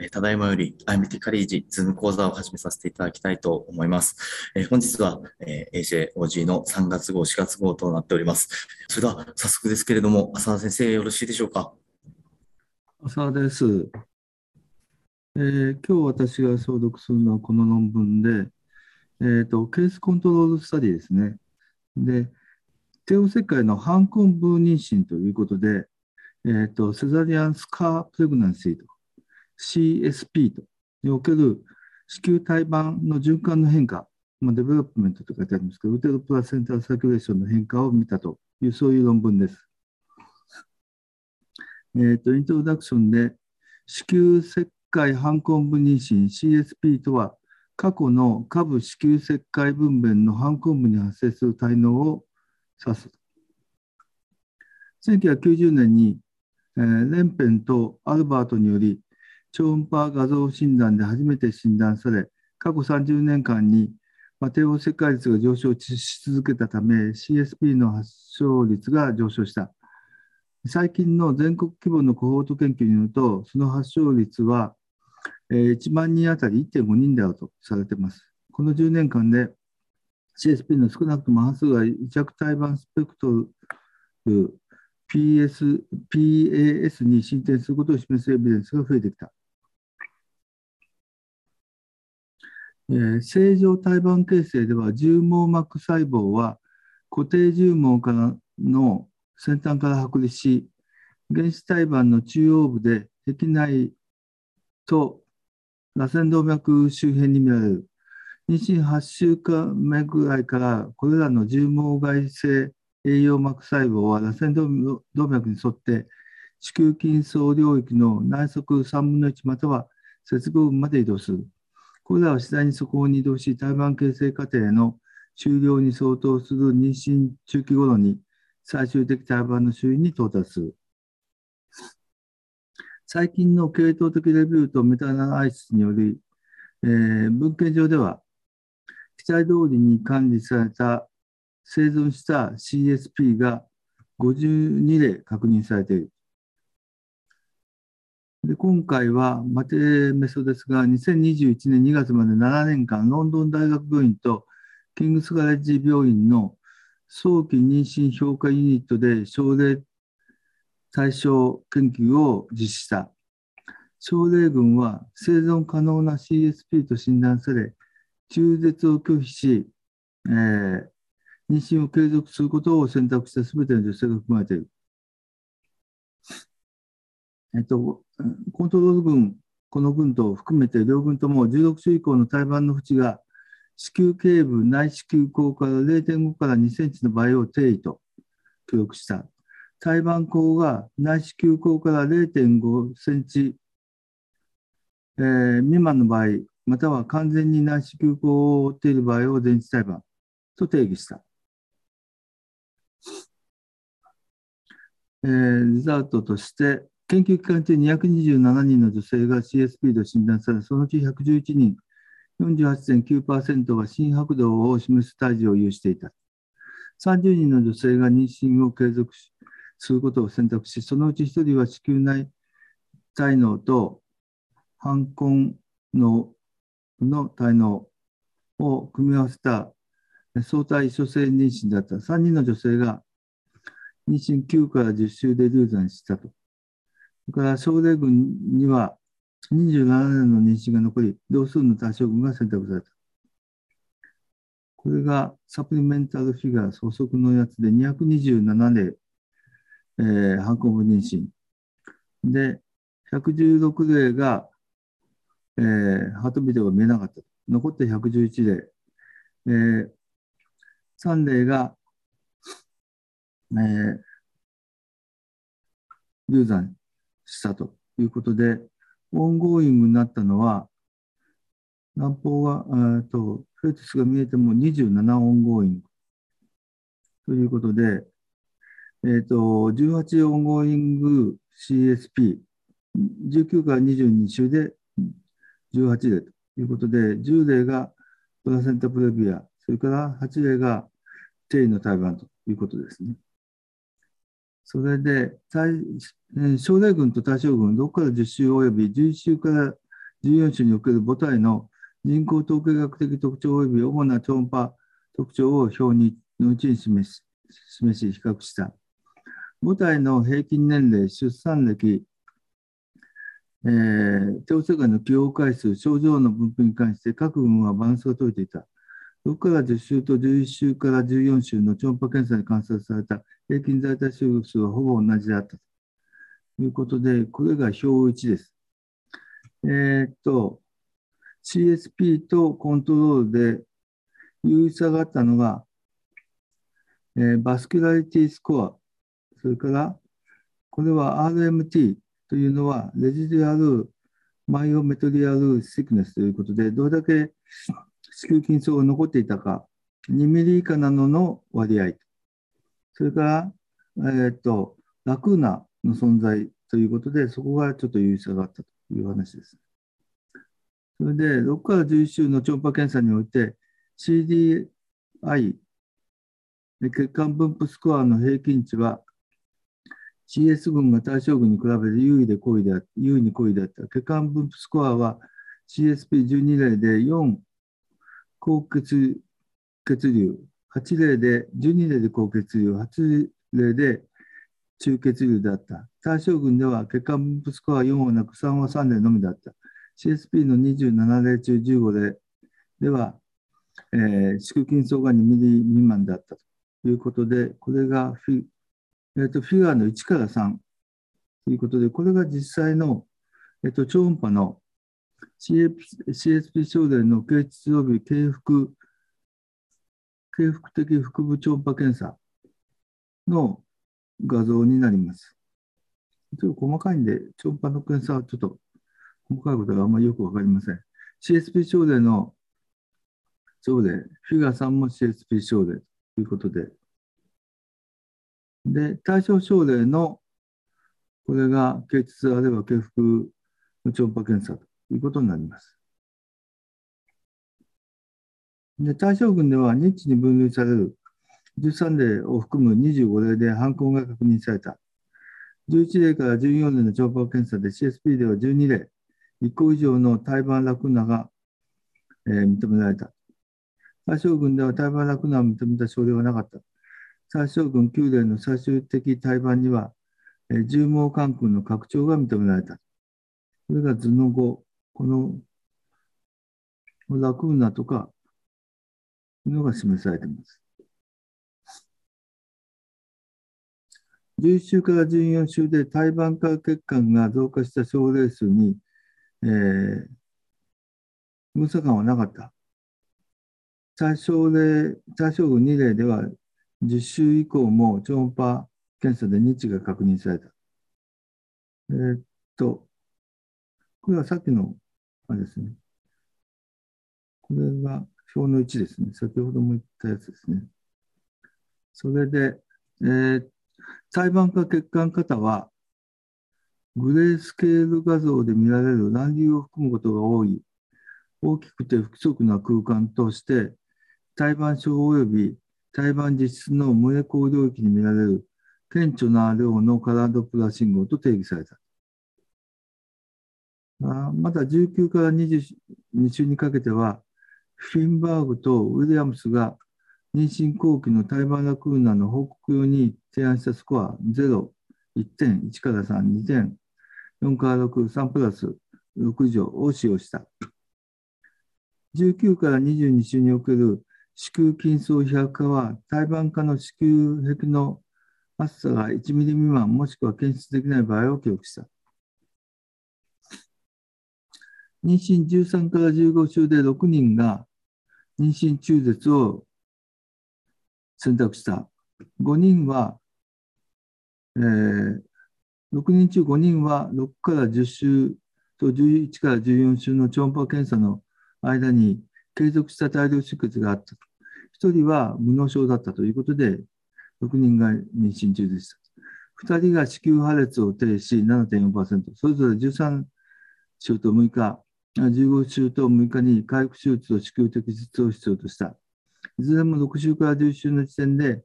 えただいまより IMT カレッジズーム講座を始めさせていただきたいと思います。え本日は、え AJOG の3月号、4月号となっております。それでは早速ですけれども、浅田先生よろしいでしょうか？浅田です。えー、今日私が抄読するのはこの論文で、えーと、 case control study ですね。で、帝王切開の瘢痕部妊娠ということで、えーと、 cesarean scar pregnancy と CSP とにおける子宮胎盤の循環の変化、まあ、 development と書いてありますけど、 uteroplacental circulation の変化を見たという、そういう論文です。えーと、イントロダクションで、子宮切開瘢痕部妊娠 CSP とは、過去の下部子宮切開分娩の瘢痕部に発生する胎嚢を指す。1990年に、えー、レンペンとアルバートにより超音波画像診断で初めて診断され、過去30年間に帝王切開率が上昇し続けたため、CSP の発症率が上昇した。最近の全国規模のコホート研究によると、その発症率は1万人当たり1.5人であるとされています。この10年間で CSP の少なくとも半数が委着胎盤スペクトル PS PAS に進展することを示すエビデンスが増えてきた。えー、正常胎盤形成では重網膜細胞は固定重網からの先端から剥離し原子胎盤の中央部で壁内と螺旋動脈周辺に見られる妊娠8週間目ぐらいからこれらの重網外性栄養膜細胞は螺旋動脈に沿って子宮筋層領域の内側3分の1または接合部まで移動する。これらは次第にそこに移動し、胎盤形成過程の終了に相当する妊娠中期頃に最終的胎盤の周囲に到達する。最近の系統的レビューとメタアナライシスにより、えー、文献上では、期待通りに管理された生存した CSP が52例確認されている。で今回はマテメソですが、2021年2月まで7年間、ロンドン大学病院とキングスガレッジ病院の早期妊娠評価ユニットで症例対象研究を実施した。症例群は生存可能な CSP と診断され、中絶を拒否し、えー、妊娠を継続することを選択したすべての女性が含まれている。えっと、コントロール群、この群と含めて両群とも16週以降の胎盤の縁が子宮頸部内子宮口から0.5から2センチの場合を定位と記録した。胎盤口が内子宮口から0.5センチ、えー、未満の場合、または完全に内子宮口を覆っている場合を電池胎盤と定義した。えー、リザートとして、研究期間中227人の女性が CSP と診断され、そのうち111人、48.9%が心拍動を示す胎児を有していた。30人の女性が妊娠を継続することを選択し、そのうち1人は子宮内体能と反根のの体能を組み合わせた相対異所性妊娠だった。3人の女性が妊娠9から10週で流産したと。それから奨励軍には27年の妊娠が残り、同数の多少軍が選択された。これが supplemental figure、補足のやつで227例、えー、瘢痕部妊娠。で、116例が、えー、 heart beat が見えなかった。残って111例。えー、3例が、えー、流産したということで、 ongoing になったのは、南方が、えっと、 fetus が見えても27 ongoing ということで、えっと、18 ongoing CSP、19から22週で18例ということで、10例が placenta previa、それから8例が低位の胎盤ということですね。それで、症例群と対照群、6から10週及び11週から14種における母体の人口統計学的特徴及び主な超音波特徴を表にのうちに示し、示し比較した。母体の平均年齢、出産歴、えー、調査外の起用回数、症状の分布に関して各群はバランスが取れていた。6から10週と11週から14週の超音波検査に観察された平均在体周数はほぼ同じであったということで、これが表1です。えー、っと、CSP とコントロールで優位差があったのが、えー、バスキュラリティスコア、それから、これは RMT というのは、レジデュアルマイオメトリアルシクネスということで、どれだけ子宮筋層が残っていたか、2ミリ以下などの割合、それから、えー、と、ラクーナの存在ということで、そこがちょっと優位差があったという話です。それで、6から11週の超音波検査において、CDI、血管分布スコアの平均値は、CS 群が対象群に比べて優位で高位であ優位に高位であった。血管分布スコアは CSP12 例で4高血血流、8例で、12例で高血流、8例で中血流であった。対象群では血管分布スコア4はなく3は3例のみだった。CSP の27例中15例では、えー、子宮筋層が2ミリ未満だったということで、これがフィ,、えーと、フィガーの1から3ということで、これが実際の、えーと、超音波の CSP 症例の形質及び経腹経腹的腹部超音波検査の画像になります。ちょっと細かいんで、超音波の検査はちょっと細かいことがあんまりよくわかりません。CSP 症例の症例、フィガー3も CSP 症例ということで、で、対象症例のこれが形質あるいは経腹の超音波検査ということになります。で対象群ではニッチに分類される13例を含む25例で犯行が確認された。11例から14例の超音波検査で CSP では12例、1個以上の胎盤ラクナが、えー、認められた。最小群では胎盤ラクナを認めた症例はなかった。最小群9例の最終的胎盤には、えー、重毛管腔の拡張が認められた。これが図の後、このラクーナとか、いうのが示されています。11週から14週で胎盤化血管が増加した症例数にえー、分差感はなかった。対象例、対象群2例では、10週以降も超音波検査で日が確認された。えー、っと、これはさっきの、あれですね。これが表の1ですね。先ほども言ったやつですね。それで、えー、胎盤化血管型は、グレースケール画像で見られる乱流を含むことが多い、大きくて不規則な空間として、胎盤症及び胎盤実質の無エコ領域に見られる顕著な量のカラードプラ信号と定義された。まだ19から22週にかけては、フィンバーグとウィリアムスが妊娠後期の胎盤ラクーナの報告用に提案したスコア0、1点、1から3、2点、4から6、3プラス6乗を使用した。19から22週における子宮筋層比較化は、胎盤化の子宮壁の厚さが1ミリ未満もしくは検出できない場合を記録した。妊娠13から15週で6人が妊娠中絶を選択した。5人は、えー、6人中5人は6から10週と11から14週の超音波検査の間に継続した大量出血があった。1人は無脳症だったということで、6人が妊娠中でした。2人が子宮破裂を呈し7.4%、それぞれ13週と6日、15週と6日に回復手術と子宮摘出を必要とした。いずれも6週から11週の時点で、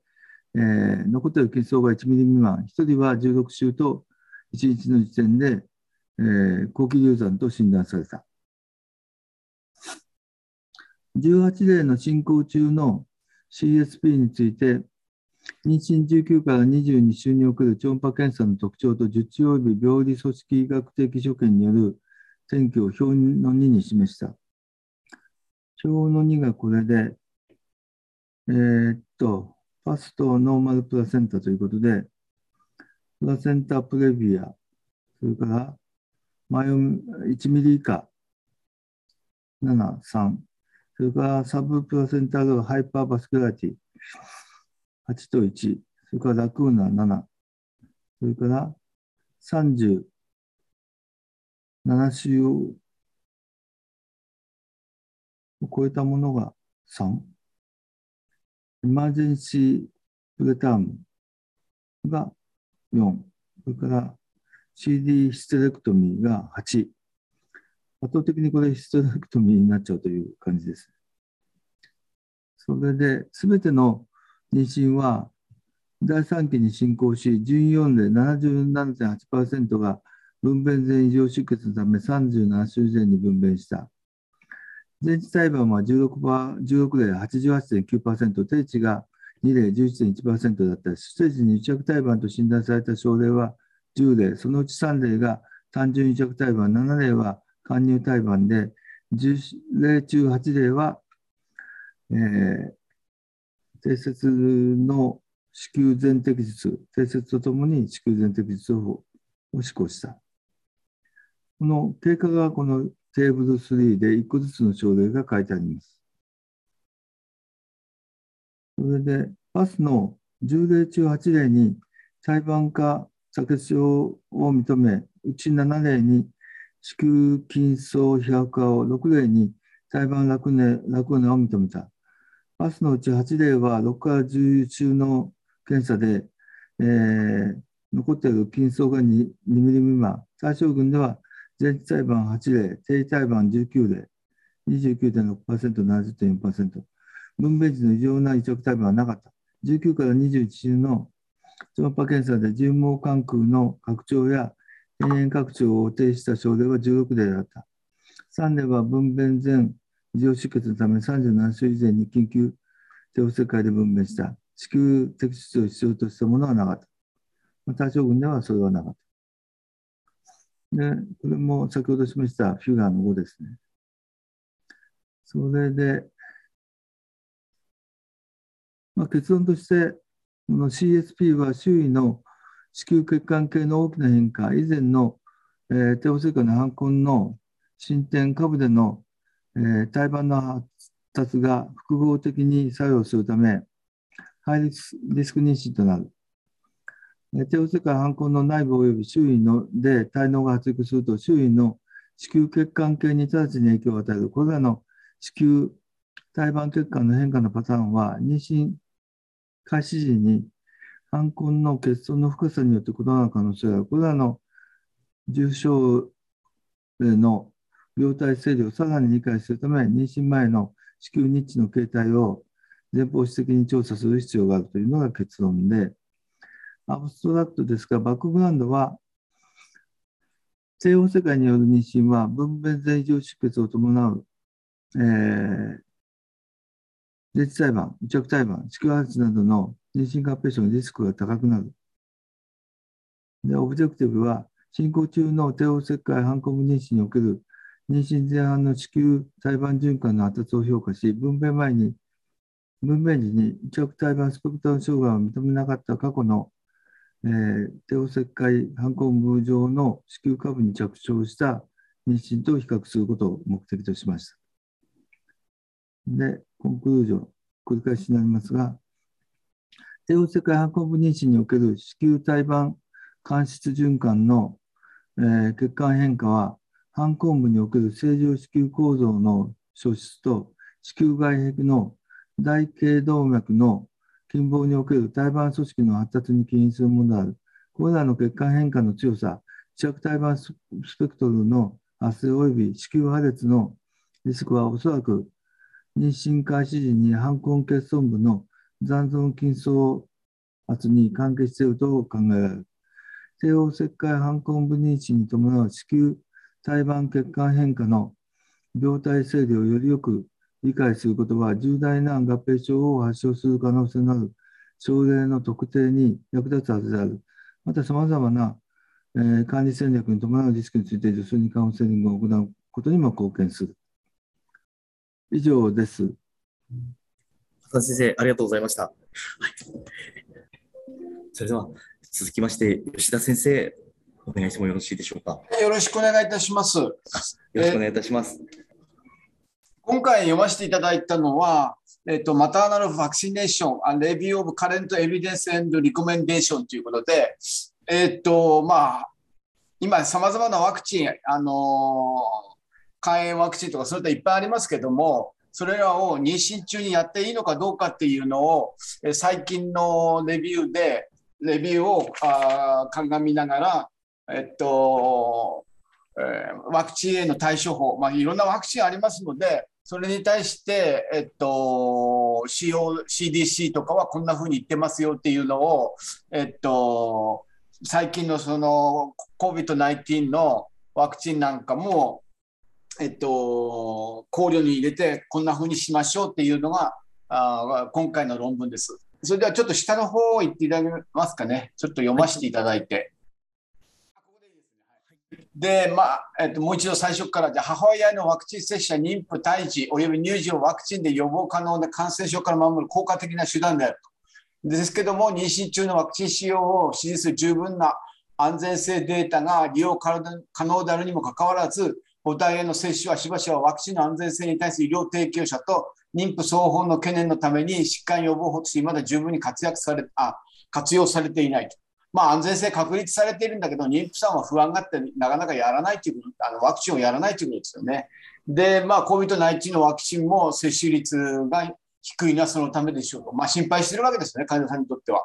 えー、残っている血層が1ミリ未満、1人は16週と1日の時点で、えー、後期流産と診断された。18例の進行中の CSP について、妊娠19から22週における超音波検査の特徴と術中及び病理組織医学的所見による選挙を表の2に示した。表の2がこれで、えー、っと、ファストノーマルプラセンタということで、プラセンタプレビア、それからマヨ1ミリ以下、7、3、それからサブプラセンタルハイパーバスクラティ、8と1、それからラクーナ7、それから30 7週を超えたものが3、エマージェンシープレタームが4、それから CD ヒステレクトミーが8。圧倒的にこれヒステレクトミーになっちゃうという感じです。それで、すべての妊娠は第3期に進行し、14で77.8%が分娩前異常出血のため37週前に分娩した。前置胎盤は 16, 16例88.9%、定値が2例11.1%だったステージに癒着胎盤と診断された症例は10例、そのうち3例が単純癒着胎盤、7例は貫入胎盤で、10例中8例は、えー、定説の子宮全摘術、定説とともに子宮全摘術を施行した。この経過がこのテーブル3で1個ずつの症例が書いてあります。それで、パスの10例中8例に裁判化左血症を認め、うち7例に子宮筋層非白化を6例に裁判楽根楽根を認めた。パスのうち8例は6から10週の検査で、えー、残っている筋層が 2, 2ミリ未満。対象群では前置裁判8例、定位裁判19例、29.6%、70.4%。分娩時の異常な移植タイムはなかった。19から21週の超音波検査で重毛管空の拡張や変炎拡張を呈した症例は16例だった。3例は分娩前異常出血のため37週以前に緊急帝王切開で分娩した。子宮摘出を必要としたものはなかった。対象群ではそれはなかった。で、これも先ほど示したフィガーの5ですね。それで、まあ、結論として、この CSP は周囲の子宮血管系の大きな変化、以前の、えー、帝王切開の反根の進展、下部での、えー、胎盤の発達が複合的に作用するため、ハイリスク妊娠となる。帝王切開反根の内部及び周囲ので体能が発育すると、周囲の子宮血管系に直ちに影響を与える。これらの子宮胎盤血管の変化のパターンは、妊娠開始時に犯根の欠損の深さによって異なる可能性がある。これらの重症の病態整理をさらに理解するため、妊娠前の子宮ニッチの形態を前方史的に調査する必要があるというのが結論で、アブストラクトですが、バックグラウンドは、西方世界による妊娠は分娩前異常出血を伴う、えー、自治裁判、癒着裁判、子宮発などの妊娠合併症のリスクが高くなる。で、オブジェクティブは、進行中の帝王切開反抗妊娠における妊娠前半の子宮胎盤循環の発達を評価し、分娩前に、分娩時に癒着胎盤スペクトラム障害を認めなかった過去の、えー、帝王切開反抗部上の子宮下部に着床した妊娠と比較することを目的としました。で、コンクルージョン、繰り返しになりますが、帝王切開反抗部妊娠における子宮胎盤間質循環の、えー、血管変化は、反抗部における正常子宮構造の消失と子宮外壁の大頸動脈の近傍における胎盤組織の発達に起因するものである。これらの血管変化の強さ、視着胎盤スペクトルの発生及び子宮破裂のリスクはおそらく妊娠開始時に反根欠損部の残存筋層圧に関係していると考えられる。帝王切開反根部妊娠に伴う子宮胎盤血管変化の病態整理をよりよく理解することは、重大な合併症を発症する可能性のある症例の特定に役立つはずである。また、さまざまな、えー、管理戦略に伴うリスクについて、女性にカウンセリングを行うことにも貢献する。以上です。先生、ありがとうございました。はい、それでは、続きまして、吉田先生、お願いしてもよろしいでしょうか？よろしくお願いいたします。よろしくお願いいたします。今回読ませていただいたのは、えっと、マターナルファクシネーション、レビューオブカレントエビデンスエンドリコメンデーションということで、えっと、まあ、今、さまざまなワクチン、あの肝炎ワクチンとか、そういったいっぱいありますけども、それらを妊娠中にやっていいのかどうかっていうのを、最近のレビューで、レビューをあ鑑みながら、えっと、え、ワクチンへの対処法、まあ、いろんなワクチンありますので、それに対して、えっと、CO、CDC とかはこんなふうに言ってますよっていうのを、えっと、最近のその COVID-19 のワクチンなんかも、えっと、考慮に入れてこんなふうにしましょうっていうのがあ今回の論文です。それではちょっと下の方を言っていただけますかね。ちょっと読ませていただいて。で、まあ、えっと、もう一度最初から、じゃ母親のワクチン接種や妊婦、胎児、および乳児をワクチンで予防可能な感染症から守る効果的な手段であると。ですけども、妊娠中のワクチン使用を支持する十分な安全性データが利用可能であるにもかかわらず、母体への接種はしばしばワクチンの安全性に対する医療提供者と妊婦双方の懸念のために疾患予防法としてまだ十分に活躍されあ活用されていないと。まあ、安全性確立されているんだけど、妊婦さんは不安があって、なかなかやらないというあのワクチンをやらないということですよね。で、まあ、COVID-19 のワクチンも接種率が低いのはそのためでしょうと、まあ、心配しているわけですよね、患者さんにとっては。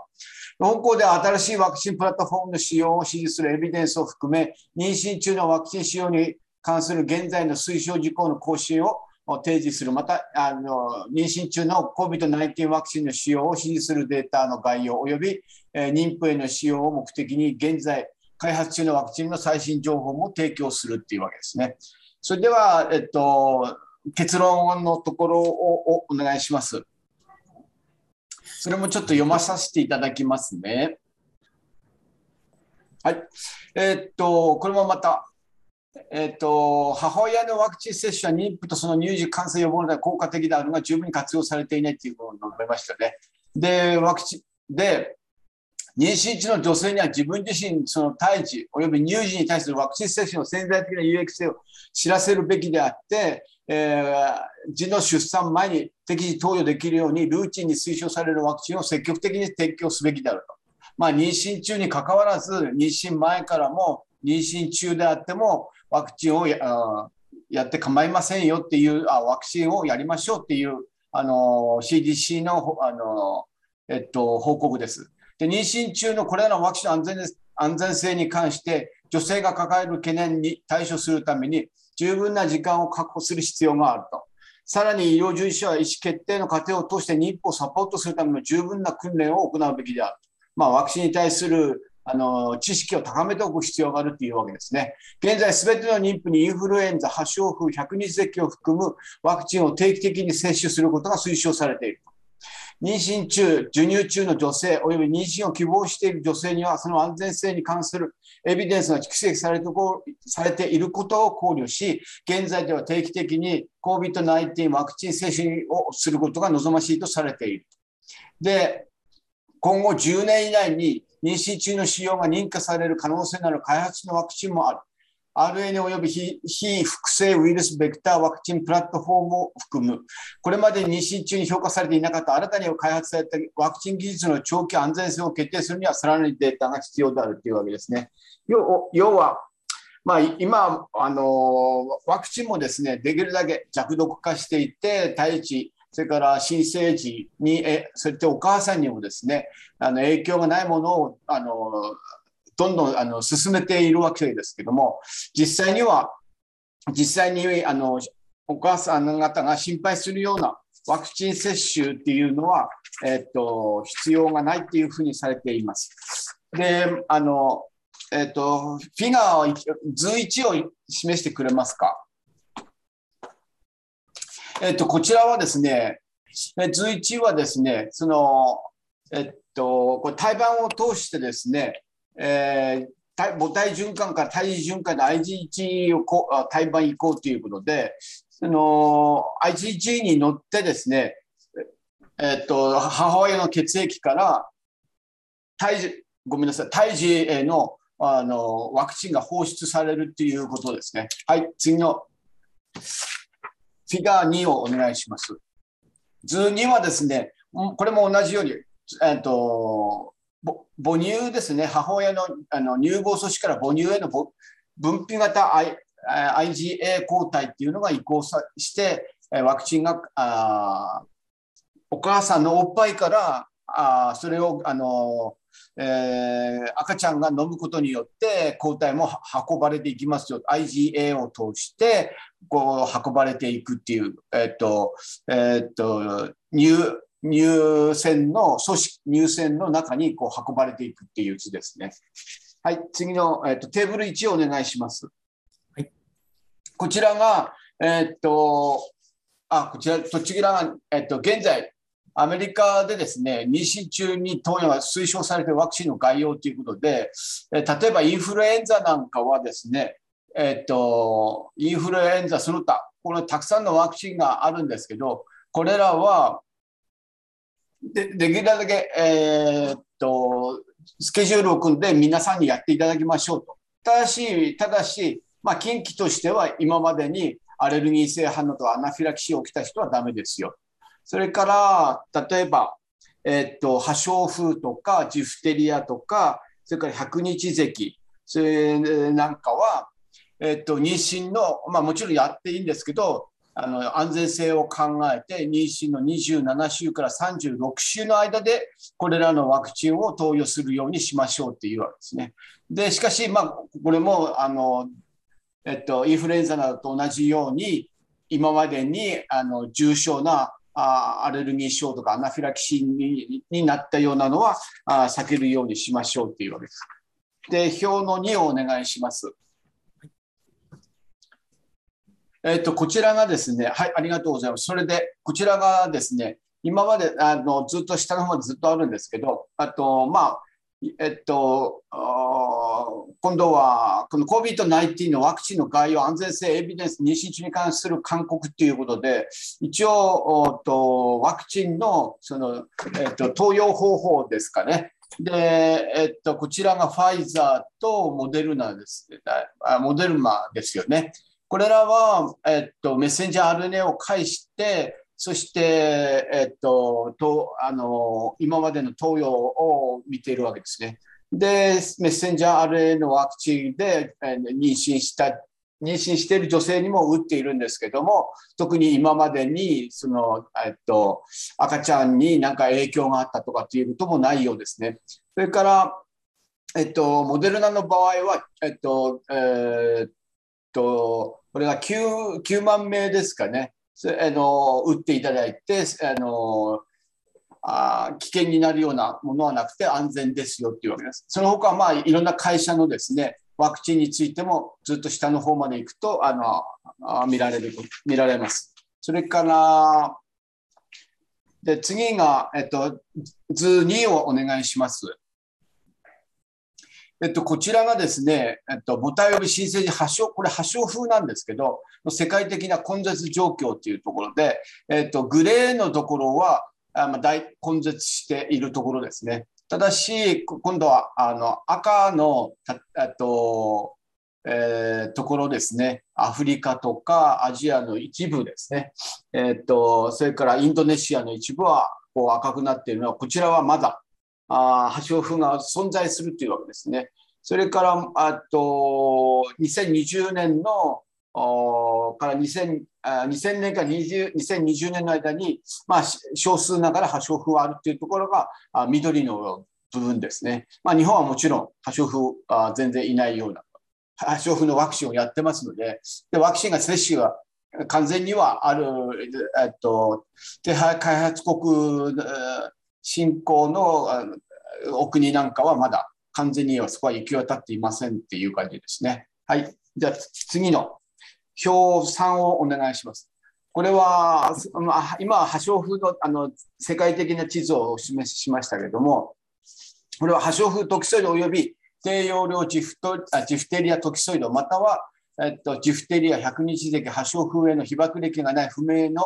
香港では新しいワクチンプラットフォームの使用を支持するエビデンスを含め、妊娠中のワクチン使用に関する現在の推奨事項の更新を提示する、またあの妊娠中の COVID-19 ワクチンの使用を支持するデータの概要及び、え、妊婦への使用を目的に現在開発中のワクチンの最新情報も提供するっていうわけですね。それでは、えっと、結論のところをお願いします。それもちょっと読まさせていただきますね。はい。えっと、これもまたえっと、母親のワクチン接種は妊婦とその乳児感染予防で効果的であるが十分に活用されていないということを述べましたね。で、ワクチン、で、妊娠中の女性には自分自身、その胎児及び乳児に対するワクチン接種の潜在的な有益性を知らせるべきであって、えー、児の出産前に適時投与できるようにルーチンに推奨されるワクチンを積極的に提供すべきであると。まあ、妊娠中にかかわらず、妊娠前からも妊娠中であっても、ワクチンをややって構いませんよっていうあ、ワクチンをやりましょうっていうあの CDC のあの、えっと、報告です。で妊娠中のこれらのワクチンの安全安全性に関して、女性が抱える懸念に対処するために、十分な時間を確保する必要があると。さらに医療従事者は意思決定の過程を通して妊婦をサポートするための十分な訓練を行うべきである。まあ、ワクチンに対するあの知識を高めておく必要があるというわけですね。現在、すべての妊婦にインフルエンザ、発症風、百日咳を含むワクチンを定期的に接種することが推奨されている。妊娠中、授乳中の女性、および妊娠を希望している女性には、その安全性に関するエビデンスが蓄積されてされていることを考慮し、現在では定期的に COVID-19 ワクチン接種をすることが望ましいとされている。で、今後10年以内に妊娠中の使用が認可される可能性のある開発のワクチンもある。RNA 及び非複製ウイルスベクターワクチンプラットフォームを含む、これまで妊娠中に評価されていなかった新たに開発されたワクチン技術の長期安全性を決定するには、さらにデータが必要であるというわけですね。要は、まあ、今あの、ワクチンもですねできるだけ弱毒化していて、対地それから新生児に、えそれってお母さんにもですね、あの影響がないものをあのどんどんあの進めているわけですけども、実際には、実際にあのお母さん方が心配するようなワクチン接種っていうのは、えっと、必要がないっていうふうにされています。で、あの、えっと、フィガーを、図1を示してくれますか？えっと、こちらはですね、図1はですね、その、えっと、これ胎盤を通してですね、えー、母体循環から胎児循環で IgG をこ胎盤移行ということで、その IgG に乗ってですね、えっと、母親の血液から胎児、ごめんなさい、胎児へのあのワクチンが放出されるということですね。はい、次のフィガー2をお願いします。図2はですね、これも同じように、えっと、母乳ですね、母親のあの乳房組織から母乳への分泌型 IgA 抗体っていうのが移行さして、ワクチンがあお母さんのおっぱいからあそれをあの、えー、赤ちゃんが飲むことによって抗体も運ばれていきますよ。IgA を通してこう運ばれていくっていう、えっとえっと乳乳腺の組織、乳腺の中にこう運ばれていくっていう図ですね。はい、次の、えっと、テーブル1をお願いします。はい、こちらが、えっと、あ、こちら、こちらが、えっと、現在、アメリカでですね、妊娠中に投与が推奨されているワクチンの概要ということで、え例えばインフルエンザなんかはですね、えっと、インフルエンザその他、このたくさんのワクチンがあるんですけど、これらはでできるだけ、えー、っと、スケジュールを組んで皆さんにやっていただきましょうと。ただし、ただし、まあ、近畿としては今までにアレルギー性反応とアナフィラキシーを起きた人はダメですよ。それから、例えば、えー、っと、破傷風とかジフテリアとか、それから百日咳、それなんかは、えー、っと、妊娠の、まあもちろんやっていいんですけど、あの安全性を考えて妊娠の27週から36週の間でこれらのワクチンを投与するようにしましょうっていうわけですね。でしかし、まあ、これもあの、えっと、インフルエンザなどと同じように今までにあの重症なあアレルギー症とかアナフィラキシーにになったようなのはあ避けるようにしましょうっていうわけです。で表の2をお願いします。えっと、こちらがですね、はい、ありがとうございます。それで、こちらがですね、今まであのずっと下の方までずっとあるんですけど、あと、まあ、えっと、今度はこの COVID-19 のワクチンの概要、安全性、エビデンス、妊娠中に関する勧告ということで、一応、とワクチンのその、えっと、投与方法ですかね。で、えっと、こちらがファイザーとモデルナです。モデルマですよね。これらは、えっと、メッセンジャー RNA を介して、そして、えっと、とあの今までの投与を見ているわけですね。で、メッセンジャー RNA のワクチンで、え妊娠した妊娠している女性にも打っているんですけども、特に今までにその、えっと、赤ちゃんに何か影響があったとかっていうこともないようですね。それから、えっと、モデルナの場合は、えっと、えー、と、これが 9, 9万名ですかね、あの打っていただいてあのあ、危険になるようなものはなくて安全ですよっていうわけです。その他はまあいろんな会社のですねワクチンについてもずっと下の方まで行くとあのあ見られる見られます。それからで次が、えっと、図2をお願いします。えっと、こちらがですね、えっと、母体及び新生児発症、これ発症風なんですけど、世界的な根絶状況というところで、えっと、グレーのところは、あまあ、大根絶しているところですね。ただし、今度はあの赤のえっと、えー、ところですね、アフリカとかアジアの一部ですね、えっとそれからインドネシアの一部はこう赤くなっているのは、こちらはまだあ破傷風が存在するというわけですね。それからあと2020年のから 2000, 2000年から2020年の間に、まあ、少数ながら破傷風はあるというところが緑の部分ですね。まあ、日本はもちろん破傷風は全然いないような破傷風のワクチンをやってますのででワクチンが接種が完全にはある、えっと、開発国信仰のお国なんかはまだ完全にはそこは行き渡っていませんっていう感じですね。はい。じゃあ次の表3をお願いします。これは、まあ、今は破傷風のあの世界的な地図をお示ししましたけれども、これは破傷風トキソイド及び低用量ジフトあジフテリアトキソイド、または、えっと、ジフテリア100日歴破傷風への被爆歴がない不明の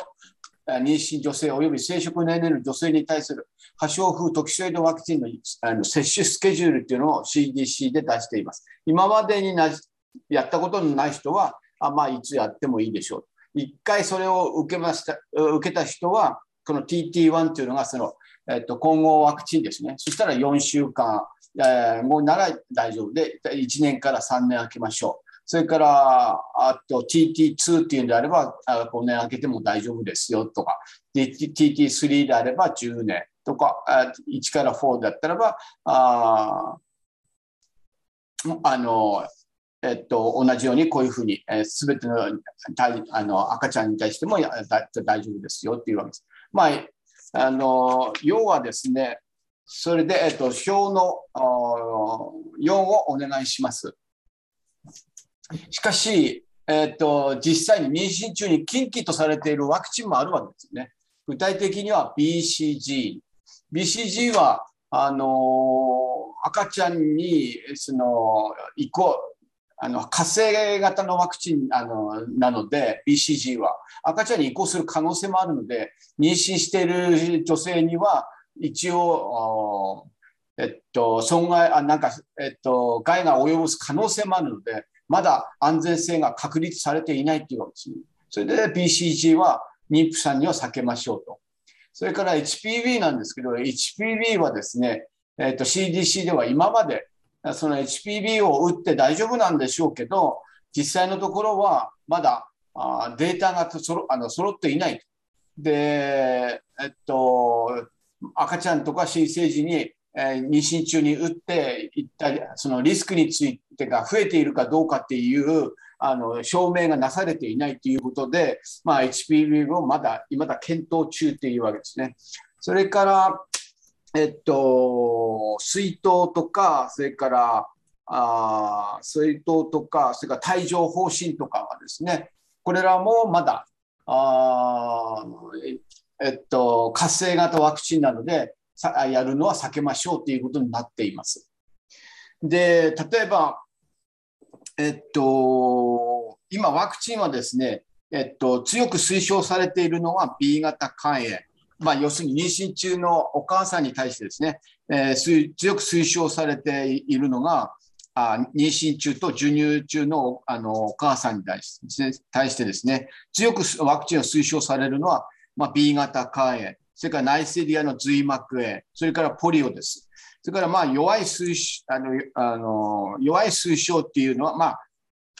妊娠女性及び生殖年齢の女性に対する破傷風トキソイドワクチンのあの接種スケジュールっていうのを CDC で出しています。今までになやったことのない人は、あまあ、いつやってもいいでしょう。一回それを受けました受けた人は、この TT1 というのがその、えっと、混合ワクチンですね。そしたら4週間、後なら大丈夫で、1年から3年空けましょう。それから、あと TT2 っていうんであれば、5年空けても大丈夫ですよとか、TT3 であれば10年とか、1から4だったらば、ああの、えっと、同じようにこういうふうに、す、べ、てのあの赤ちゃんに対してもや大丈夫ですよっていうわけです。まあ、あの要はですね、それで、えっと、表の4をお願いします。しかし、えっと、実際に妊娠中に禁忌とされているワクチンもあるわけですね。具体的には BCG。BCG は、あの、赤ちゃんに、その、移行、あの、火星型のワクチンあのなので、BCG は赤ちゃんに移行する可能性もあるので、妊娠している女性には、一応、えっと、損害、あなんか、えっと、害が及ぼす可能性もあるので、まだ安全性が確立されていないというわけですね。それで BCG は妊婦さんには避けましょうと。それから HPV なんですけど、HPV はですね、えっと、CDC では今までその HPV を打って大丈夫なんでしょうけど、実際のところはまだあデータがそろあの揃っていない。で、えっと、赤ちゃんとか新生児に、えー、妊娠中に打っていったり、そのリスクについてが増えているかどうかっていうあの証明がなされていないということで、まあ、HPV をまだ、まだ検討中っていうわけですね。それから、えっと、水筒とか、それから、あ水筒とか、それから帯状疱疹とかはですね、これらもまだ、あえっと、活性型ワクチンなので、やるのは避けましょうということになっています。で、例えば、えっと、今、ワクチンはですね、えっと、強く推奨されているのは B 型肝炎。まあ、要するに妊娠中のお母さんに対してですね、えー、強く推奨されているのが、あ妊娠中と授乳中のあのお母さんに対してですね、対してですね強くワクチンを推奨されるのは、まあ、B 型肝炎、それからナイセリアの髄膜炎、それからポリオです。それからまあ弱い推あのあの弱い推奨っていうのは、まあ、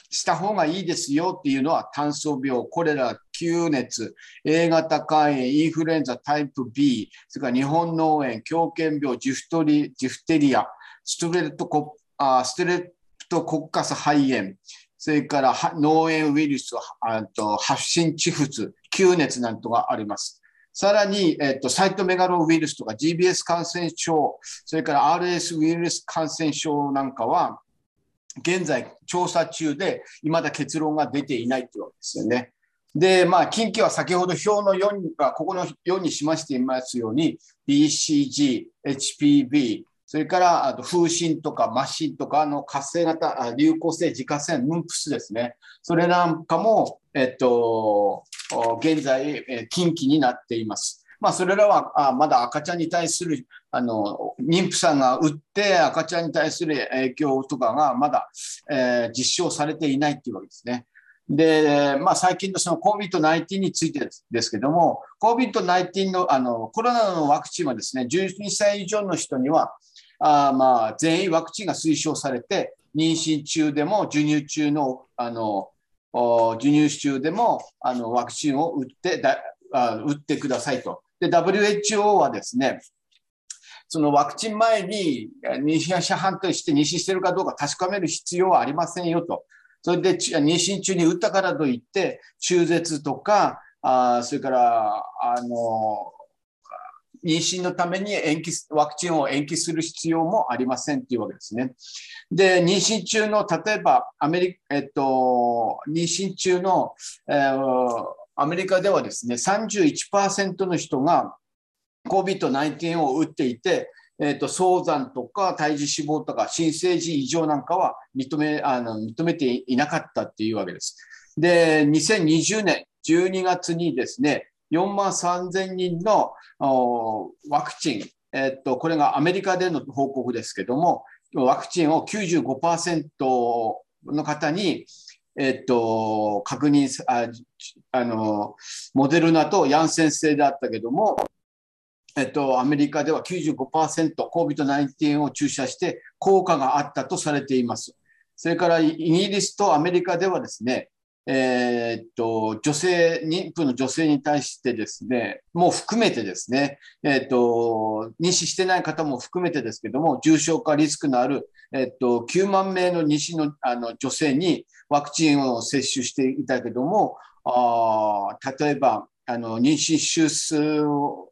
した方がいいですよっていうのは炭素病、コレラ、吸熱、A 型肝炎、インフルエンザタイプ B、それから日本脳炎、狂犬病、ジフトリジフテリア、ストレットコあストレットコッカス肺炎、それから脳炎ウイルス、あと発疹チフス、吸熱なんとがあります。さらに、えっと、サイトメガロウイルスとか GBS 感染症、それから RS ウイルス感染症なんかは、現在調査中で、いまだ結論が出ていないというわけですよね。で、まあ、近畿は先ほど表の4が、ここの4にしましていますように、BCG、HPV、それからあと風疹とか麻疹とかの活性型、流行性自家腺、ムンプスですね。それなんかも、えっと、現在、近畿になっています。まあ、それらはまだ赤ちゃんに対するあの妊婦さんが打って赤ちゃんに対する影響とかがまだ、えー、実証されていないというわけですね。で、まあ、最近のその COVID-19 についてですけども、COVID-19 のあのコロナのワクチンはですね、12歳以上の人には、あまあ全員ワクチンが推奨されて、妊娠中でも授乳中のあの授乳中でもあのワクチンを打ってだあ打ってくださいと。で、WHO はですね、そのワクチン前に妊娠者判定して妊娠しているかどうか確かめる必要はありませんよと。それで妊娠中に打ったからといって、中絶とか、あそれから、あの、妊娠のために延期、ワクチンを延期する必要もありませんというわけですね。で、妊娠中の、例えば、アメリカ、えっと、妊娠中の、えー、アメリカではですね、31%の人が COVID-19 を打っていて、えーと、早産とか胎児死亡とか新生児異常なんかは認めあの認めていなかったっていうわけです。で、2020年12月にですね、4万3000人のワクチン、えっと、これがアメリカでの報告ですけども、ワクチンを95%の方に、えっと、確認ああの、モデルナとヤンセン製であったけども、えっと、アメリカでは95%、COVID-19 を注射して効果があったとされています。それからイギリスとアメリカではですね、えー、っと、女性、妊婦の女性に対してですね、もう含めてですね、えー、っと、妊娠してない方も含めてですけども、重症化リスクのある、えー、っと、9万名の妊娠のあの女性にワクチンを接種していたけども、あ例えば、あの、妊娠出数を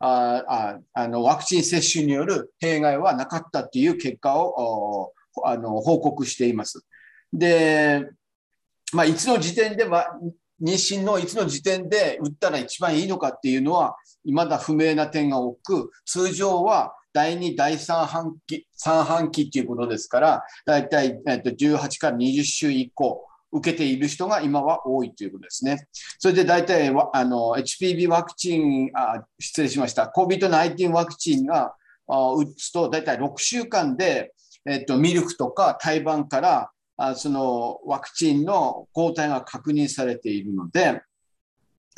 あああのワクチン接種による弊害はなかったという結果をあの報告しています。で、まあ、いつの時点では、妊娠のいつの時点で打ったら一番いいのかっていうのは、未だ不明な点が多く、通常は第2、第3半期、3半期っていうことですから、だいたい18から20週以降、受けている人が今は多いということですね。それで大体あの HPV ワクチンあ、失礼しました、COVID-19 ワクチンが打つと大体6週間で、えっと、ミルクとか胎盤からあそのワクチンの抗体が確認されているので、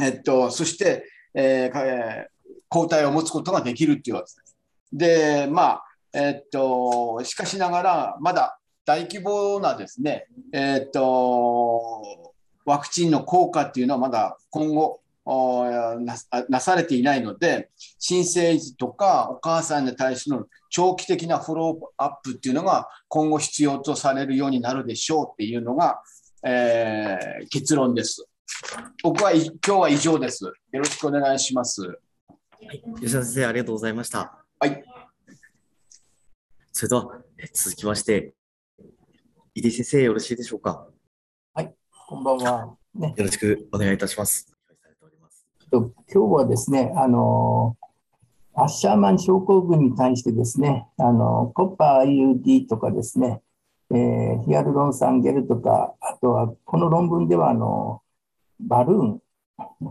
えっと、そして、えー、抗体を持つことができるっていうわけです。で、まあ、えっと、しかしながら、まだ大規模なですね、えっと、ワクチンの効果っていうのはまだ今後なされていないので、新生児とかお母さんに対しての長期的なフォローアップっていうのが今後必要とされるようになるでしょうっていうのが、えー、結論です。僕は今日は以上です。よろしくお願いします。はい、吉田先生、ありがとうございました。はい。それでは、続きまして、井出先生、よろしいでしょうか？はい、こんばんは。ね、よろしくお願いいたします。と今日はですね、あのアッシャーマン症候群に対してですね、あのコッパー IUD とかですね、えー、ヒアルロン酸ゲルとか、あとはこの論文ではあのバルーン、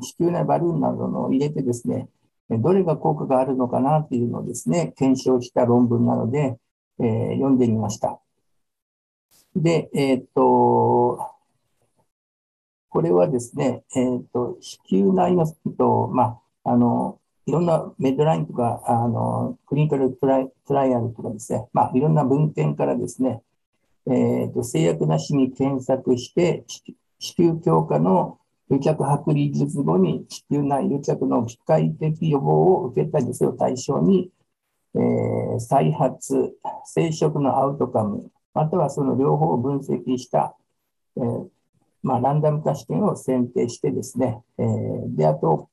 子宮内バルーンなどの入れてですね、どれが効果があるのかなっていうのをですね、検証した論文なので、えー、読んでみました。で、えー、っと、これはですね、えーと、子宮内のと、まあ、あのいろんなメッドラインとか、あのクリニカルトライトライアルとかですね、まあ、いろんな文献からですね、えーと、制約なしに検索して、子宮強化の癒着剥離術後に子宮内癒着の機械的予防を受けた女性を対象に、えー、再発、生殖のアウトカム、またはその両方を分析した、えー、まあ、ランダム化試験を選定してですね、えー、で、あと、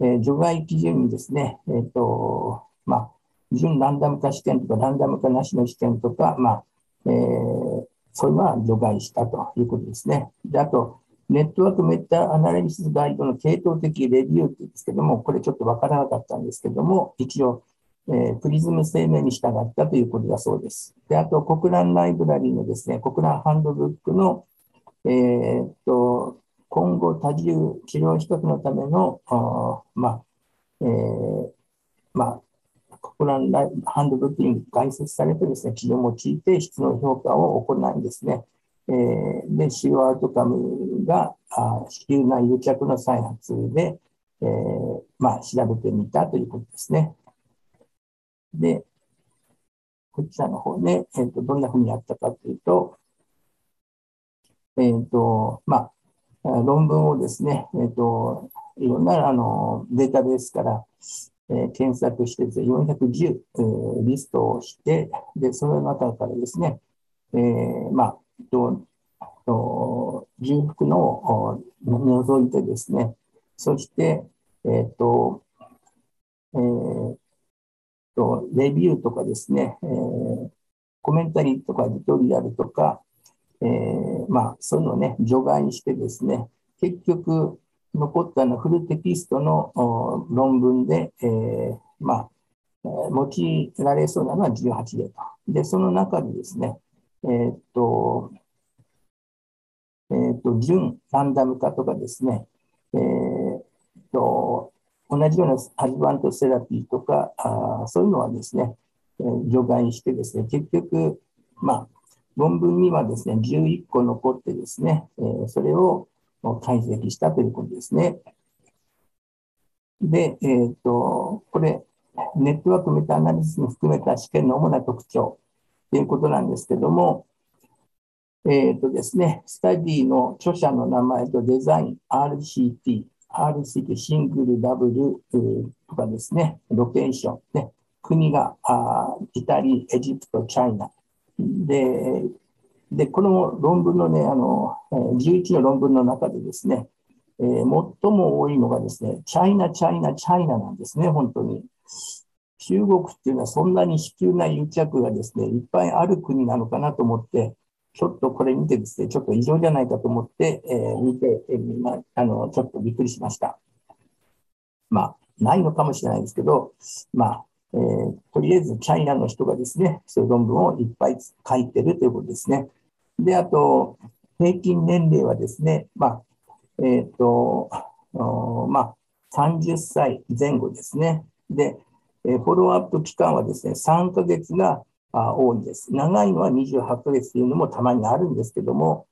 えー、除外基準にですね、えっ、ー、と、まあ、準ランダム化試験とか、ランダム化なしの試験とか、まあ、えー、そういうのは除外したということですね。で、あと、ネットワークメタアナリシスガイドの系統的レビューって言うんですけども、これちょっとわからなかったんですけども、一応、えー、プリズム声明に従ったということだそうです。で、あと、国難ライブラリーのですね、国難ハンドブックのえー、っと、今後多重治療比較のための、まあ、えー、まあ、国難ハンドブックに概説されてですね、治療を用いて質の評価を行いですね、えー、で、使用アウトカムが、あ子宮内癒着の再発で、えー、まあ、調べてみたということですね。で、こちらの方ね、えっ、ー、と、どんなふうにやったかというと、えっ、ー、と、まあ、論文をですね、えっ、ー、と、いろんなあのデータベースから、えー、検索してですね、410、えー、リストをして、で、その中からですね、えー、まあ、と、と重複のを除いてですね、そして、えっ、ー、と、えー、と、レビューとかですね、えー、コメンタリーとかエディトリアルとか、えー、まあ、そういうのをね、除外してですね、結局、残ったのフルテキストの論文で、えー、まあ、用いられそうなのは18例と。で、その中でですね、えー、っと、えー、っと、準ランダム化とかですね、えー、っと、同じようなアジバントセラピーとか、あそういうのはですね、え、除外してですね、結局、まあ、論文にはですね、11個残ってですね、え、それを解析したということですね。で、えっ、ー、と、これ、ネットワークメタアナリシスに含めた試験の主な特徴ということなんですけども、えっ、ー、とですね、スタディの著者の名前とデザイン RCT、RCT シングルダブルとかですね、ロケーション、ね、国があイタリー、エジプト、チャイナ。で、で、この論文のね、あの、11の論文の中でですね、えー、最も多いのがですね、チャイナ、チャイナ、チャイナなんですね、本当に。中国っていうのはそんなに卑急な癒着がですね、いっぱいある国なのかなと思って、ちょっとこれ見てですね、ちょっと異常じゃないかと思って、えー、見て、えー、まあ、の、ちょっとびっくりしました。まあ、ないのかもしれないですけど、まあ、えー、とりあえずチャイナの人がですね、そういう論文をいっぱい書いてるということですね。で、あと、平均年齢はですね、まあ、えっ、ー、と、まあ、30歳前後ですね。で、フォローアップ期間はですね、3ヶ月が多いです。長いのは28ヶ月というのもたまにあるんですけども、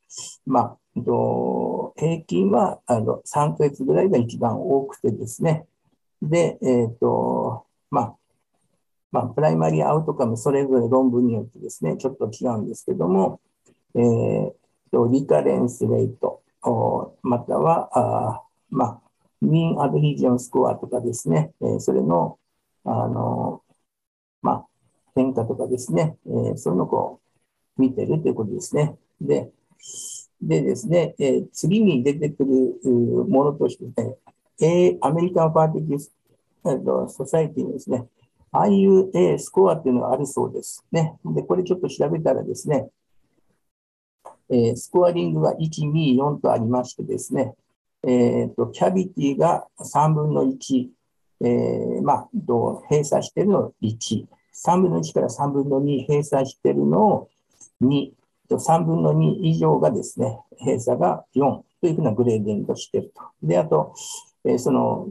まあ、平均はあの3ヶ月ぐらいが一番多くてですね。で、えっ、ー、と、まあ、まあ、プライマリーアウトカム、それぞれ論文によってですね、ちょっと違うんですけども、えー、とリカレンスレート、または、あまあ、ミンアドヒジョンスコアとかですね、えー、それの、あの、まあ、変化とかですね、えー、そういうのをこう見てるということですね。で、でですね、えー、次に出てくるものとしてね、A、 American Fertility、えー、と Society にですね、IUA スコアっていうのがあるそうですね。で、これちょっと調べたらですね、えー、 scoring が1、2、4とありましてですね、えーと、 cavity が3分の1、えー、まあ、閉鎖しているのを1、3分の1から3分の2閉鎖しているのを2、3分の2以上がですね、閉鎖が4というふうな grading をしていると。で、あと、えー、その、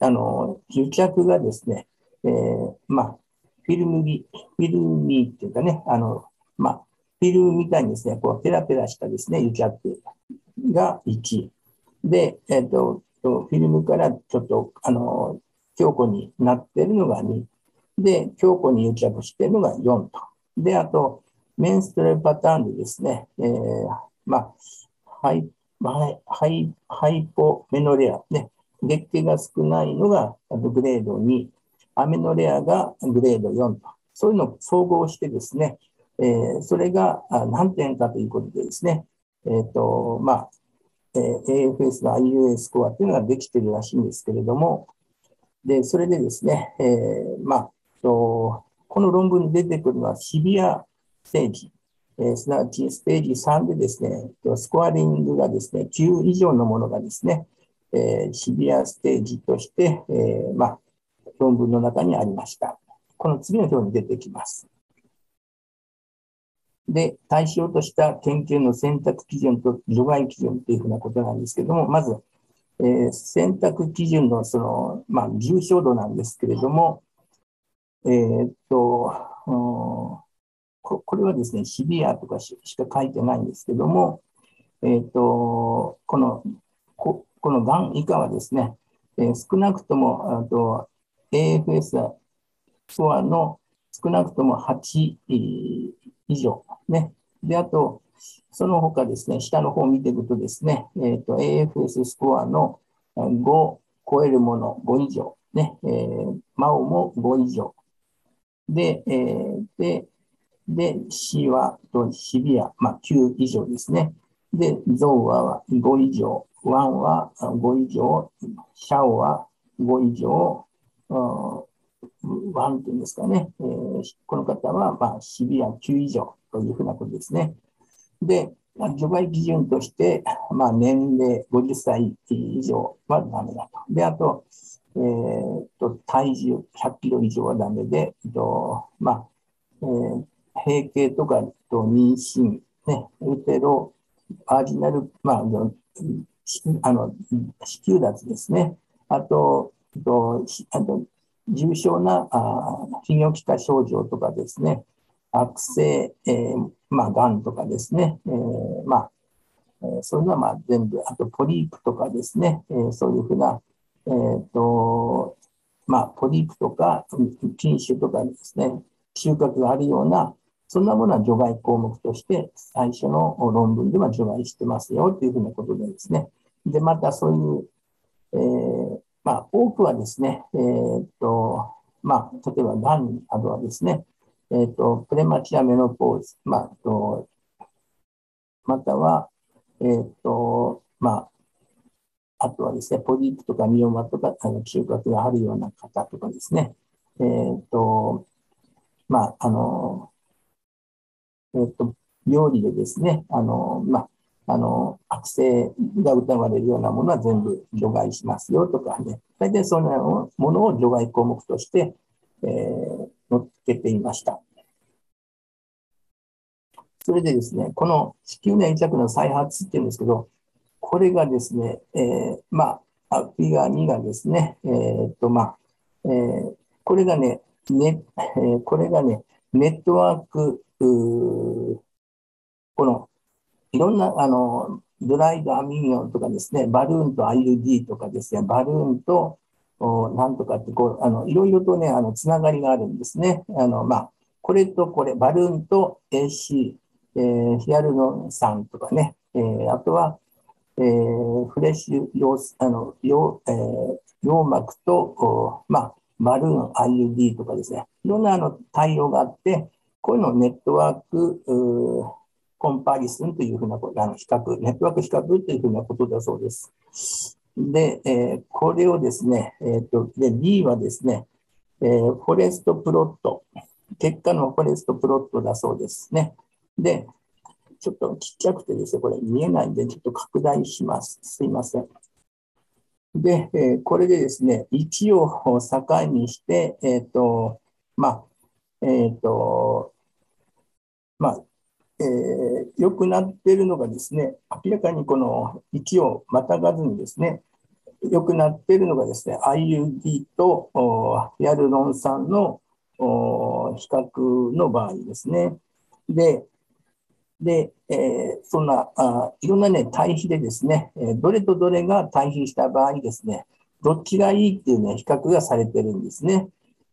あの、癒着がですね、えー、まあ、フィルムビ、フィルミっていうかね、あの、まあ、フィルムみたいにですね、こう、ペラペラしたですね、癒着が1。で、えっ、ー、と、フィルムからちょっと、あの、強固になってるのが2。で、強固に癒着してるのが4と。で、あと、メンストレパターンでですね、えー、まあ、ハイ、ハイ、 hypomenorrhea、ね、月経が少ないのがグレード2、 amenorrhea がグレード4と、そういうのを総合してですね、えー、それが何点かということでですね、えっ、ー、と、まあ、えー、AFS の IUA スコアっていうのができてるらしいんですけれども、で、それでですね、えー、まあ、とこの論文に出てくるのはシビアステージ、えー、すなわちステージ3でですね、スコアリングがですね、9以上のものがですね、えー、シビアステージとして、えー、まあ、論文の中にありました。この次の表に出てきます。で、対象とした研究の選択基準と除外基準というふうなことなんですけども、まず、えー、選択基準のその、まあ、重症度なんですけれども、えー、っと、これはですね、シビアとかしか書いてないんですけども、えー、っと、この、ここのがん以下はですね、え、少なくとも、あと AFS スコアの少なくとも8以上。ね。で、あと、その他ですね、下の方を見ていくとですね、えっ、ー、と、AFS スコアの5超えるもの5以上。ね。えー、マオも5以上。で、えー、で、で、シワとシビア、まあ、9以上ですね。で、ゾウは5以上、ワンは5以上、シャオは5以上、ワンっていうんですかね、えー、この方は、まあ、シビア9以上というふうなことですね。で、まあ除外基準として、まあ、年齢50歳以上はダメだと。で、あと、えー、と体重100キロ以上はダメで、えっとまあえー、閉経とかと妊娠、ね、ウテロ、アージナル、まあ、あの子宮脱ですね。あと、とあと重症なあ泌尿器科症状とかですね、悪性、えー、まあ、がんとかですね、えー、まあ、えー、そういうのはまあ全部、あとポリープとかですね、えー、そういうふうな、えーとまあ、ポリープとか菌種とかですね、収穫があるような、そんなものは除外項目として、最初の論文では除外してますよというふうなことでですね、で、またそういう、えー、まあ、多くはですね、えー、っと、まあ、例えば、がんなどはですね、えー、っと、プレマチアメノポーズ、まあ、とまたは、えー、っと、まあ、あとはですね、ポリープとかミオマとか、あの、収穫があるような方とかですね、えっと、まあ、あの、えっと、料理でですね、あの、まあ、あの、悪性が疑われるようなものは全部除外しますよとかね、大体そのものを除外項目として、えー、載っけていました。それでですね、この子宮内弱の再発っていうんですけど、これがですね、えー、まあ、アピガ2がですね、えー、っと、まあ、えー、これがね、ね、えー、これがね、ネットワーク、このいろんな、あの、ドライドアミニオンとかですね、バルーンと IUD とかですね、バルーンと、おなんとかって、こう、あの、いろいろとね、あの、つながりがあるんですね。あの、まあ、これとこれ、バルーンと AC、えー、ヒアルロン酸とかね、えー、あとは、えー、フレッシュ用、あの、用、えー、用膜と、おまあ、バルーン IUD とかですね、いろんなあの対応があって、こういうのをネットワーク、コンパリスンというふうなこと、あの比較、ネットワーク比較というふうなことだそうです。で、えー、これをですね、えーと、で B はですね、えー、フォレストプロット、結果のフォレストプロットだそうですね。で、ちょっとちっちゃくてですね、これ見えないんで、ちょっと拡大します。すいません。で、えー、これでですね、1を境にして、えっ、ー、と、まあ、えっ、ー、と、まあ、えー、良くなっているのがですね、明らかにこの1をまたがずにですね、良くなっているのがですね、IUD とヒアルロン酸の比較の場合ですね。で、で、えー、そんなあ、いろんなね、対比でですね、えどれとどれが対比した場合ですね、どっちがいいっていうね、比較がされてるんですね。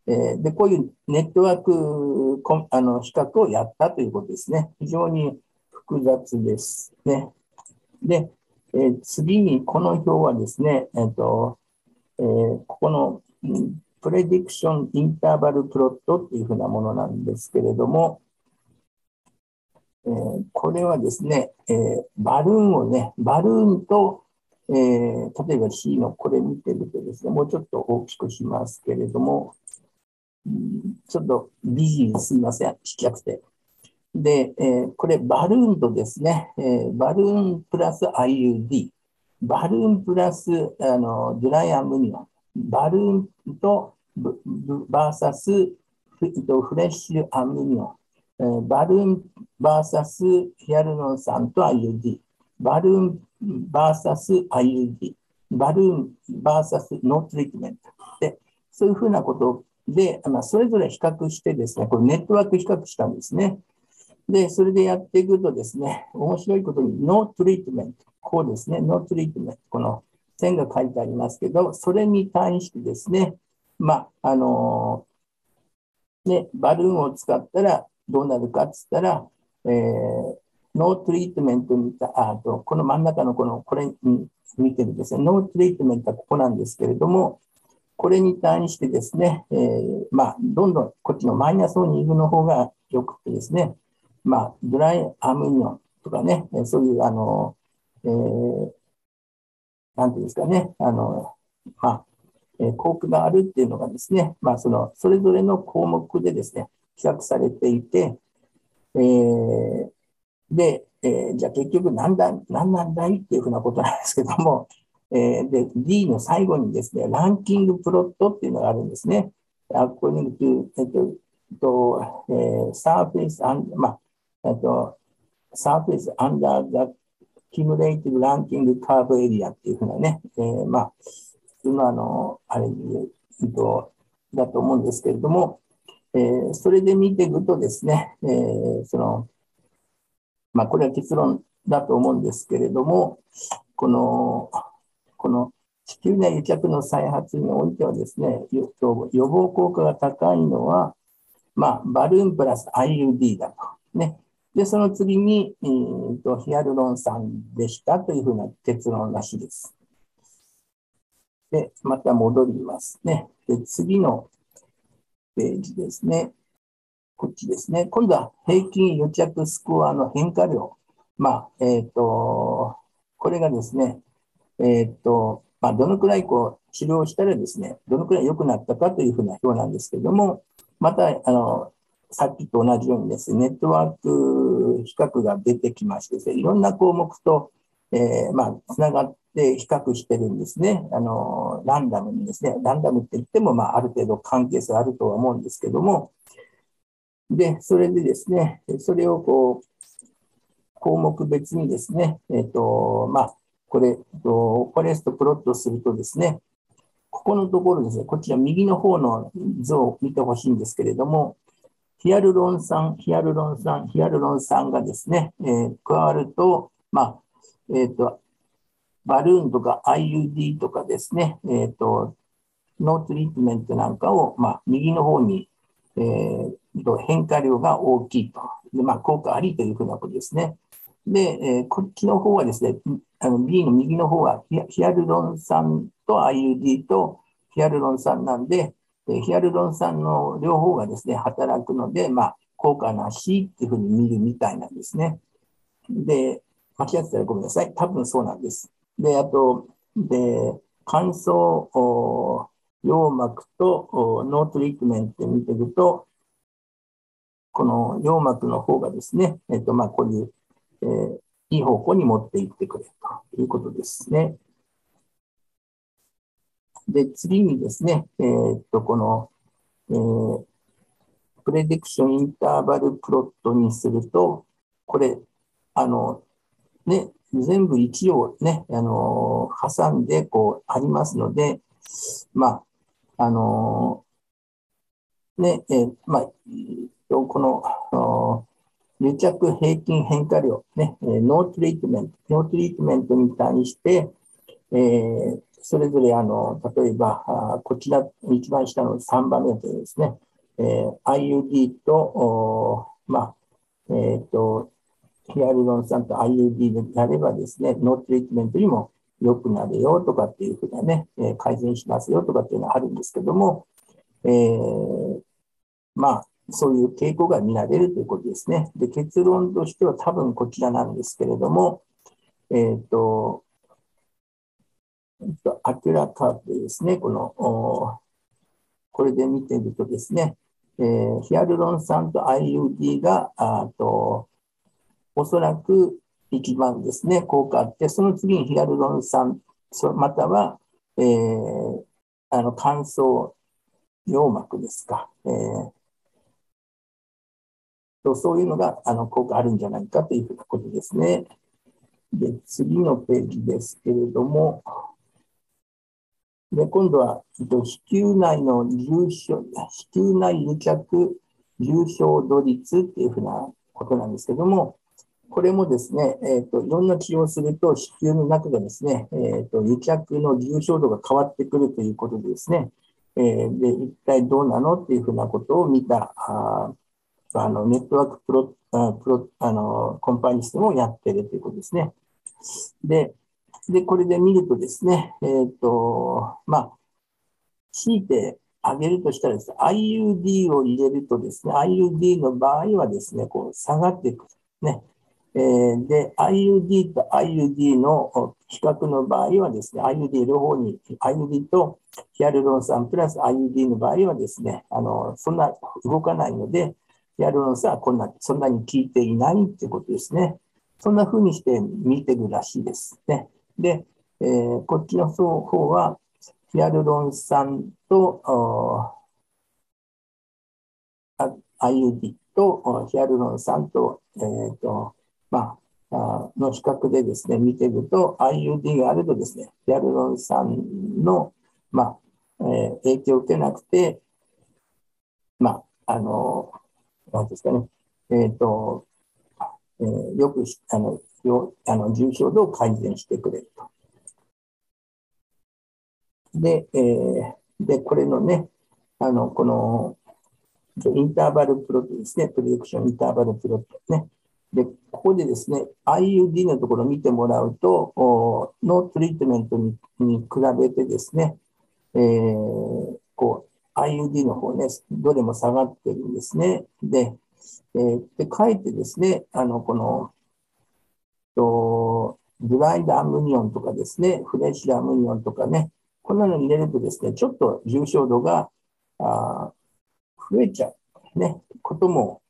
え、で、こういうネットワークあの比較をやったということですね。非常に複雑ですね。で、え、次にこの表はですね、えーとえー、ここのプレディクションインターバルプロットっていうふうなものなんですけれども、えー、これはですね、えー、バルーンをね、バルーンと、え、例えば C のこれ見てるとですね、もうちょっと大きくしますけれども、ちょっとビジーすみません、ちっちゃくて。で、えー、これバルーンとですね、えー、バルーンプラス IUD、バルーンプラスあのドライアムニオン、バルーンとバーサスフレッシュアムニオン、えー、バルーンバーサスヒアルロン酸と IUD、バルーンバーサス IUD、バルーンversus no treatment。で、そういうふうなことをで、まあ、それぞれ比較してですね、これネットワーク比較したんですね。で、それでやっていくとですね、面白いことに、 no treatment、こうですね、 no treatment、この線が書いてありますけど、それに対してですね、まあ、あのー、ね、バルーンを使ったらどうなるかっつったら、えー、 no treatment にた、あと、この真ん中のこの、これに見てるですね、 no treatment はここなんですけれども、これに対してですね、えー、まあ、どんどんこっちのマイナスの2分の方がよくてですね、まあ、 dry amnion とかね、そういう、あの、えー、なんていうんですかね、あの、まあ、えー、効果があるっていうのがですね、まあ、その、それぞれの項目でですね、比較されていて、えー、で、えー、じゃあ結局何だ、何なんだいっていうふうなことなんですけども、えー、で、D の最後にですね、ランキングプロットっていうのがあるんですね。according to, えっと、とえー、surface and, まあ、えっと、surface under the cumulative ranking curve area っていうふうなね、えー、まあ、普通のあの、あれ、えっと、だと思うんですけれども、えー、それで見ていくとですね、えー、その、まあ、これは結論だと思うんですけれども、この、この子宮内癒着の再発においてはですね、予防効果が高いのは、まあ、バルーンプラス IUD だと。ね。で、その次に、えーと、ヒアルロン酸でしたというふうな結論らしいです。で、また戻りますね。で、次のページですね。こっちですね。今度は平均癒着スコアの変化量。まあ、えっ、ー、と、これがですね、えっ、と、まあ、どのくらいこう治療したらですね、どのくらい良くなったかというふうな表なんですけども、また、あの、さっきと同じようにですね、ネットワーク比較が出てきましてですね、いろんな項目と、えー、まあ、つながって比較してるんですね。あの、ランダムにですね、ランダムって言っても、まあ、ある程度関係性あるとは思うんですけども、で、それでですね、それをこう、項目別にですね、えっ、ー、と、まあ、これ、フォレストプロットするとですね、ここのところですね、こちら右の方の図を見てほしいんですけれども、ヒアルロン酸、ヒアルロン酸、ヒアルロン酸がですね、えー、加わると、まあ、えっ、ー、と、バルーンとか IUD とかですね、えっ、ー、と、 no treatment なんかを、まあ、右の方に、えー、変化量が大きいと。で、まあ、効果ありというふうなことですね。で、えー、こっちの方はですね、あの B の右の方はヒアルロン酸と IUD とヒアルロン酸なんで、ヒアルロン酸の両方がですね、またぐので、まあ、効果なしっていうふうに見るみたいなんですね。で、間違ってたらごめんなさい。多分そうなんです。で、あと、で、乾燥羊膜と no treatment 見てると、この羊膜の方がですね、えっと、まあ、こういう、えー、いい方向に持っていってくれということですね。で、次にですね、えー、っと、この、えー、prediction interval plot にすると、これ、あの、ね、全部1をね、あの、挟んで、こう、ありますので、まあ、あの、ね、えー、まあ、この、癒着平均変化量、ね、 no treatment、no treatment に対して、えー、それぞれあの、例えば、あこちら、一番下の3番目ですね、えー、IUD と、おまあ、えっ、ー、と、ヒアルロン酸と IUD でやればですね、 no treatment にも良くなるよとかっていうふうなね、え、改善しますよとかっていうのはあるんですけども、えー、まあ、そういう傾向が見られるということですね。で、結論としては多分こちらなんですけれども、えっ、ー、と、明らかでですね、この、これで見てるとですね、えー、ヒアルロン酸と IUD が、あと、おそらく一番ですね、効果あって、その次にヒアルロン酸、または、えー、あの、乾燥羊膜ですか、えー、とそういうのがあの効果あるんじゃないかというふうなことですね。で、次のページですけれども、で今度は、えっと、子宮内の重症、子宮内癒着重症度率っていうふうなことなんですけども、これもですね、えっ、と、いろんな治療をすると、子宮の中でですね、えっ、と、癒着の重症度が変わってくるということでですね、えー、で、一体どうなのっていうふうなことを見た、ああのネットワークプロプロあのコンパニストもやってるということですね。で、でこれで見るとですね、えっ、ー、と、まあ、強いてあげるとしたらですね、IUD を入れるとですね、IUD の場合はですね、こう下がっていく。ね。えー、で、IUD と IUD の比較の場合はですね、IUD 両方に、IUD とヒアルロン酸プラス IUD の場合はですね、あの、そんな動かないので、ヒアルロン酸はこんな、そんなに効いていないっていうことですね。そんな風にして見てるらしいですね。で、えー、こっちの方は、ヒアルロン酸と、IUD とヒアルロン酸と、えっ、ー、と、まあ、の比較でですね、見てると、IUD があるとですね、ヒアルロン酸の、まあ、えー、影響を受けなくて、まあ、あの、なんですかね、えっ、ー、と、えー、よくあのよあの重症度を改善してくれると。で、えー、で、これのね、あの、この、 interval plot ですね、 prediction interval plot ね。で、ここでですね、IUD のところを見てもらうと、 no treatment にに比べてですね、えー、こう、IUD の方ね、どれも下がってるんですね。で、えー、で、かえってですね、あの、この、と、ドライドアムニオンとかですね、フレッシュアムニオンとかね、こんなの入れるとですね、ちょっと重症度があ増えちゃう、ね、ことも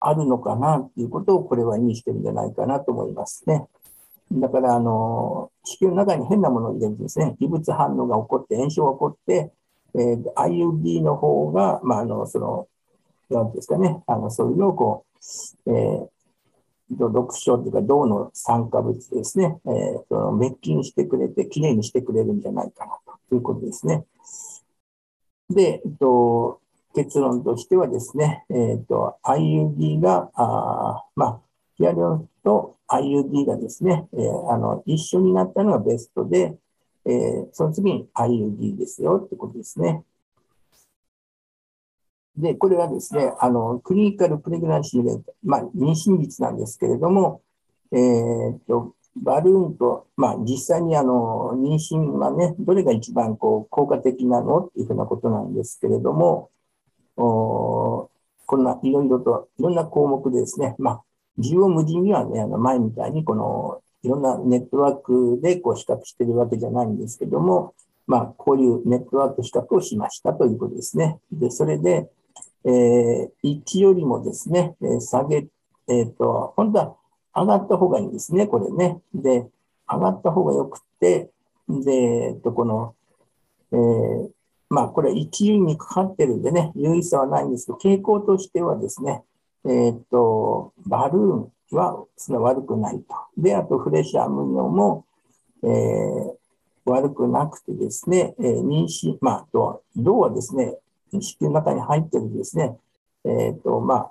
あるのかなっていうことをこれは意味してるんじゃないかなと思いますね。だから、あの、子宮の中に変なものを入れるとですね、異物反応が起こって、炎症が起こって、えー、IUD の方が、まあ、あの、その、なんですかね、あの、そういうのをこう、えー、読書というか、銅の酸化物ですね、えー、その滅菌してくれて、きれいにしてくれるんじゃないかなということですね。で、えっと、結論としてはですね、えっと、IUD が、あまあ、ヒアルロンと IUD がですね、えー、あの一緒になったのがベストで、えー、その次に IUD ですよってことですね。で、これはですね、あの、クリニカルプレグナンシーレート、まあ、妊娠率なんですけれども、えー、っと、バルーンと、まあ、実際にあの、妊娠はね、どれが一番こう、効果的なのっていうふうなことなんですけれども、おこんないろいろと、いろんな項目でですね、まあ、需要無人にはね、あの前みたいにこの、いろんなネットワークでこう比較してるわけじゃないんですけども、まあ、こういうネットワーク比較をしましたということですね。で、それで、えー、1よりもですね、下げ、えっ、ー、と、本当は上がった方がいいんですね、これね。で、上がった方がよくて、で、えっ、と、この、えー、まあ、これ1優にかかってるんでね、優位差はないんですけど、傾向としてはですね、えっ、と、バルーンはその悪くないと。で、あとフレッシュアムニオも、えー、悪くなくてですね、えー、妊娠、まあ、と、銅はですね、子宮の中に入ってるですね、えっ、ー、と、ま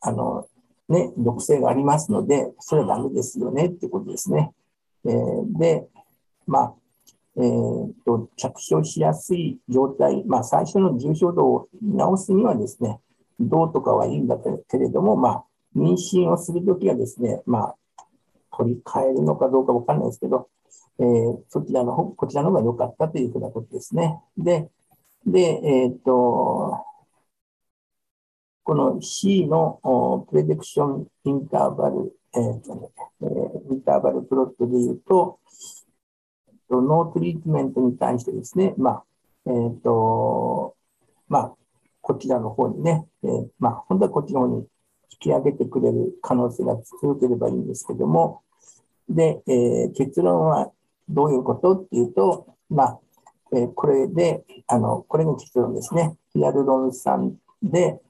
あ、あの、ね、毒性がありますので、それはダメですよねってことですね。えー、で、まあ、えーと、着床しやすい状態、まあ、最初の重症度を治すにはですね、どうとかはいいんだけれども、まあ、妊娠をするときはですね、まあ、取り替えるのかどうかわかんないですけど、えー、そちらの方、こちらの方が良かったというふうなことですね。で、で、えっ、と、この C の prediction interval、えーとねえー、 interval plot で言うと、 no treatment に対してですね、まあ、えっ、ー、と、まあ、こちらの方にね、えー、まあ、本当はこっちの方に引き上げてくれる可能性が強ければいいんですけども、で、えー、結論はどういうことっていうと、まあ、えこれで、あの、これが結論ですね。ヒアルロン酸で、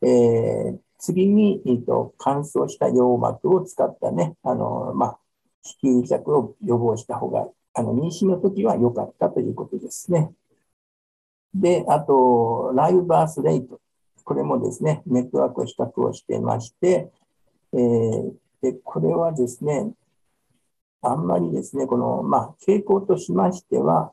えー、次に、えーと、乾燥した羊膜を使ったね、あの、まあ、子宮弱を予防した方が、あの、妊娠の時は良かったということですね。で、あと、ライブバースレイト。これもですね、ネットワークを比較をしてまして、えー、で、これはですね、あんまりですね、この、まあ、傾向としましては、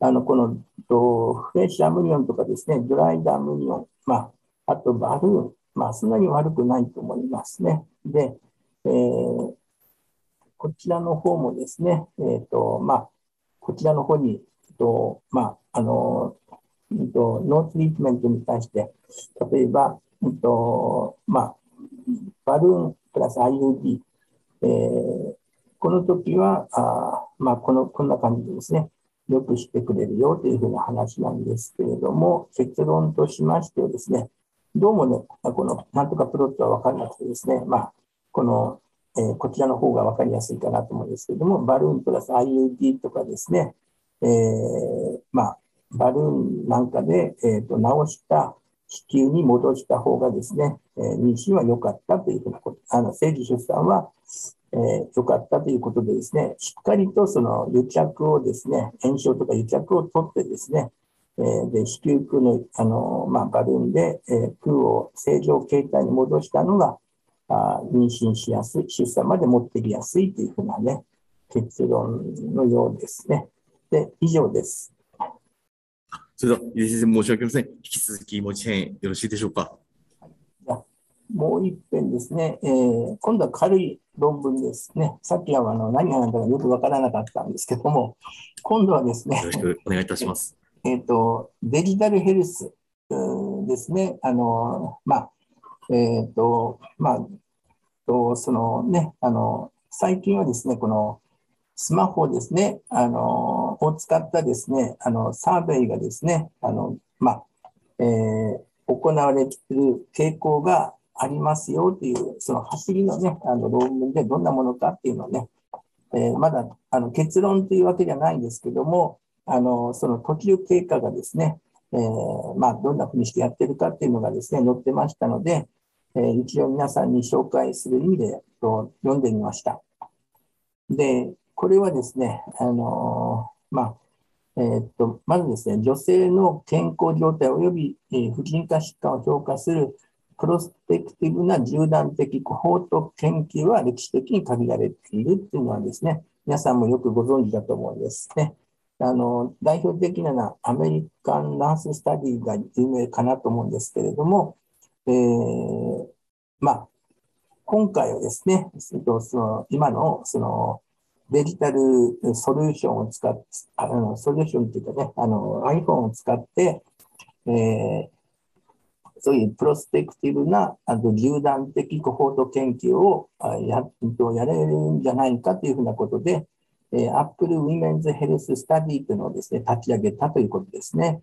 あの、この、とフレッシュアムニオンとかですね、ドライドアムニオン、まあ、あとバルーン、まあ、そんなに悪くないと思いますね。で、えー、こちらの方もですね、えっ、ー、と、まあ、こちらの方に、とまあ、あの、えー、と no treatment に対して、例えば、えーとまあ、バルーンプラス IUD、えー、この時は、あまあ、この、こんな感じでですね、よくしてくれるよというふうな話なんですけれども、結論としましてはですね、どうもね、このなんとかプロットは分からなくてですね、まあ、この、えー、こちらの方が分かりやすいかなと思うんですけれども、バルーンプラス IUD とかですね、えー、まあ、バルーンなんかで、えーと、直した子宮に戻した方がですね、えー、妊娠は良かったというふうなこと、あの、生児出産は、えー、良かったということでですね、しっかりとその癒着をですね、炎症とか癒着を取ってですね、えー、で、子宮腔の、あの、まあ、バルーンで、えー、空を正常形態に戻したのが、あ妊娠しやすい、出産まで持ってきやすいというふうなね、結論のようですね。で、以上です。それでは、ゆ先生、申し訳ありません。引き続き、もう一遍よろしいでしょうか。もう一遍ですね、えー、今度は軽い論文ですね。さっきはあの何が何だかよくわからなかったんですけども、今度はですね、よろしくお願いいたします。えっ、と、デジタルヘルスですね。あの、まあ、えっ、ー、と、まあ、とそのね、あの、最近はですね、このスマホですね、あの、を使ったですね、あの、サーベイがですね、あの、まあ、えー、行われている傾向がありますよという、その走りのね、あの論文でどんなものかっていうのをね、えー、まだあの結論というわけじゃないんですけども、あのその途中経過がですね、えー、まあ、どんなふうにしてやってるかっていうのがですね、載ってましたので、えー、一応皆さんに紹介する意味でと読んでみました。で、これはですね、あのまあ、えー、っと、まずですね、女性の健康状態及び、婦人科疾患を評価するプロスペクティブな縦断的コホート研究は歴史的に限られているっていうのはですね、皆さんもよくご存知だと思うんですね。あの、代表的なのはアメリカンナーススタディが有名かなと思うんですけれども、えー、まあ、今回はですね、その今のそのデジタルソリューションを使って、あのソリューションっていうかね、あの iPhone を使って、えー、そういうプロスペクティブなあと縦断的コホート研究をややれるんじゃないかというふうなことで、えー、Apple Women's Health Study というのをですね、立ち上げたということですね。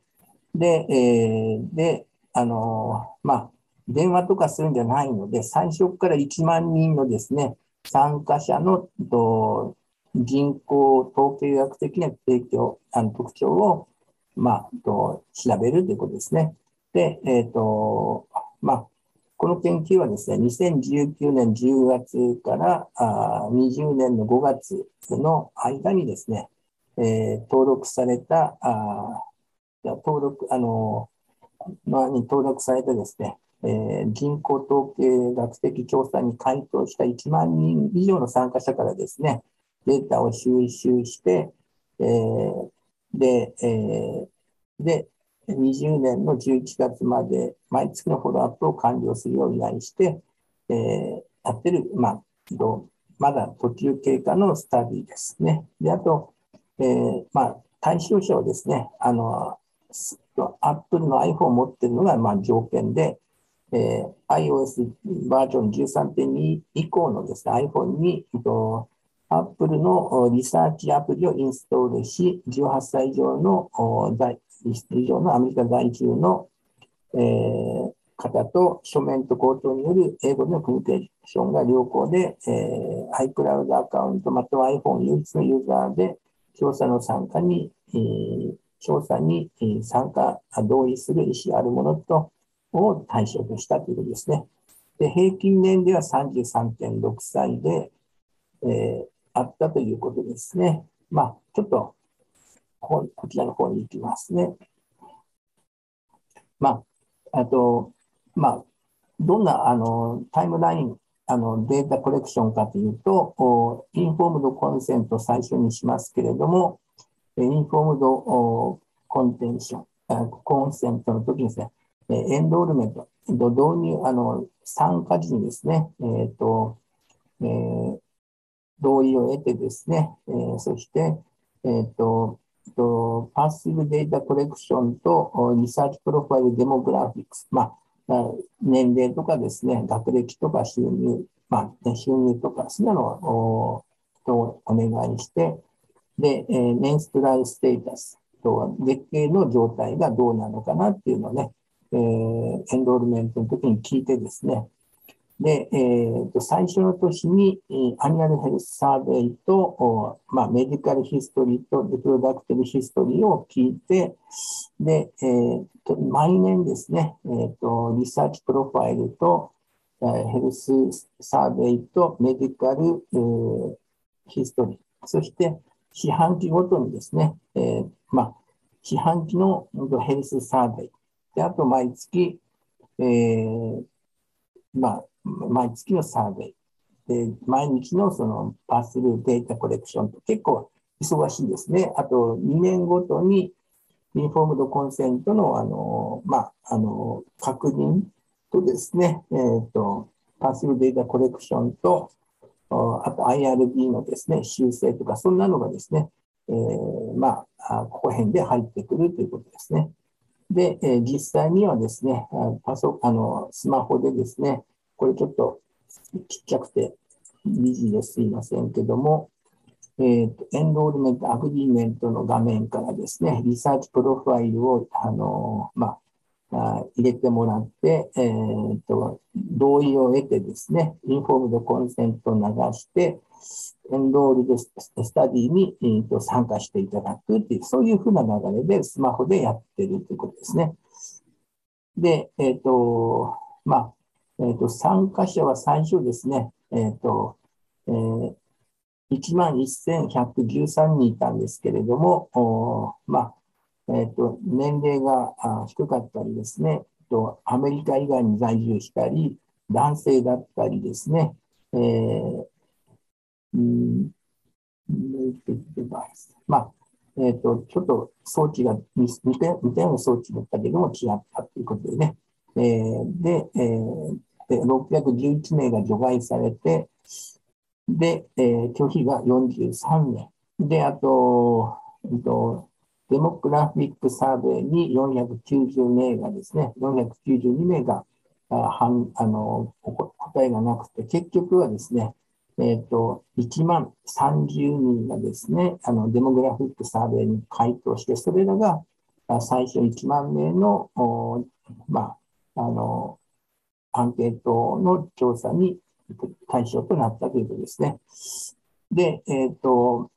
で、えー、で、あの、まあ、電話とかするんじゃないので、最初から1万人のですね、参加者のと人口統計学的な提供、あの特徴を、まあ、と調べるということですね。で、え、ー、と、まあ、この研究はですね、2019年10月からあ20年の5月の間にですね、えー、登録された、あ登録、あの、まあ、に登録されてですね、えー、人口統計学的調査に回答した1万人以上の参加者からですね、データを収集して、えー、で、えー、で、20年の11月まで毎月のフォローアップを完了するよう依頼して、えー、やってる、まあ、まだ途中経過のスタディですね。で、あと、えー、まあ、対象者をですね、あの、アップルの iPhone を持っているのが、まあ、条件で、えー、iOS バージョン13.2以降のですね、iPhone に、アップルのリサーチアプリをインストールし、18歳以上の以上のアメリカ在住の、えー、方と書面と口頭による英語でのコミュニケーションが良好で、えー、iCloud アカウントまたは iPhone 唯一のユーザーで調査の参加に、えー、調査に参加、同意する意思あるものとを対象としたということですね。で平均年齢は33.6歳で、えー、あったということですね。まあ、ちょっとここちらの方に行きますね。まあ、あと、まあ、どんなあのタイムラインあのデータコレクションかというと、インフォームドコンセント最初にしますけれども、インフォームドコンテンション、コンセントの時にですね、 enrollment、導入、あの参加時にですね、えーとえー、同意を得てですね、えー、そして、えーとと、 passive data collection と research profile demographics、まあ、年齢とかですね、学歴とか収入、まあ、収入とか、そういうのをお願いして、で、えー、 menstrual status と月経の状態がどうなのかなっていうのをね、えー、 enrollment の時に聞いてですね、で、えー、と最初の年に、えー、 annual health survey と、まあ、 medical history と reproductive history を聞いて、で、えー、と毎年ですね、えーと、 research profile と、えー、ヘルスサーベイとメディカル、えー、ヒストリー、そして四半期ごとにですね、えーまあ、四半期のヘルスサーベイ、であと毎月、えーまあ、毎月のサーベイ、で毎日のそのパスルデータコレクションと結構忙しいですね。あと2年ごとにインフォームドコンセントのあの、まあ、あの確認とですね、えーと、 passive data collection と、あと IRB のですね、修正とか、そんなのがですね、えー、まあ、ここ辺で入ってくるということですね。で、えー、実際にはですね、パソあのスマホでですね、これちょっとちっちゃくて理事ですいませんけども、えーと、 enrollment、agreement の画面からですね、 research profile を、あのまあ、入れてもらって、えーと、同意を得てですね、インフォームドコンセントを流して、エンロールドスタディに、えーと、参加していただくっていう、そういうふうな流れでスマホでやってるということですね。で、えっ、ー、と、まあ、えーと、参加者は最初ですね、えーとえー、1万1113人いたんですけれども、まあえーと、年齢が低かったりですねと、アメリカ以外に在住したり、男性だったりですね、えーんまあえーと、ちょっと装置が似たような装置だったけども違ったということでね、えー、で、えー、611名が除外されて、で、えー、拒否が43名。で、あと、えっと、デモグラフィックサーベイに490名がですね、492名があはあの答えがなくて、結局はですね、えっ、ー、と、1万30人がですね、あのデモグラフィックサーベイに回答して、それらが最初1万名の、まあ、あの、アンケートの調査に対象となったということですね。で、えっ、ー、と、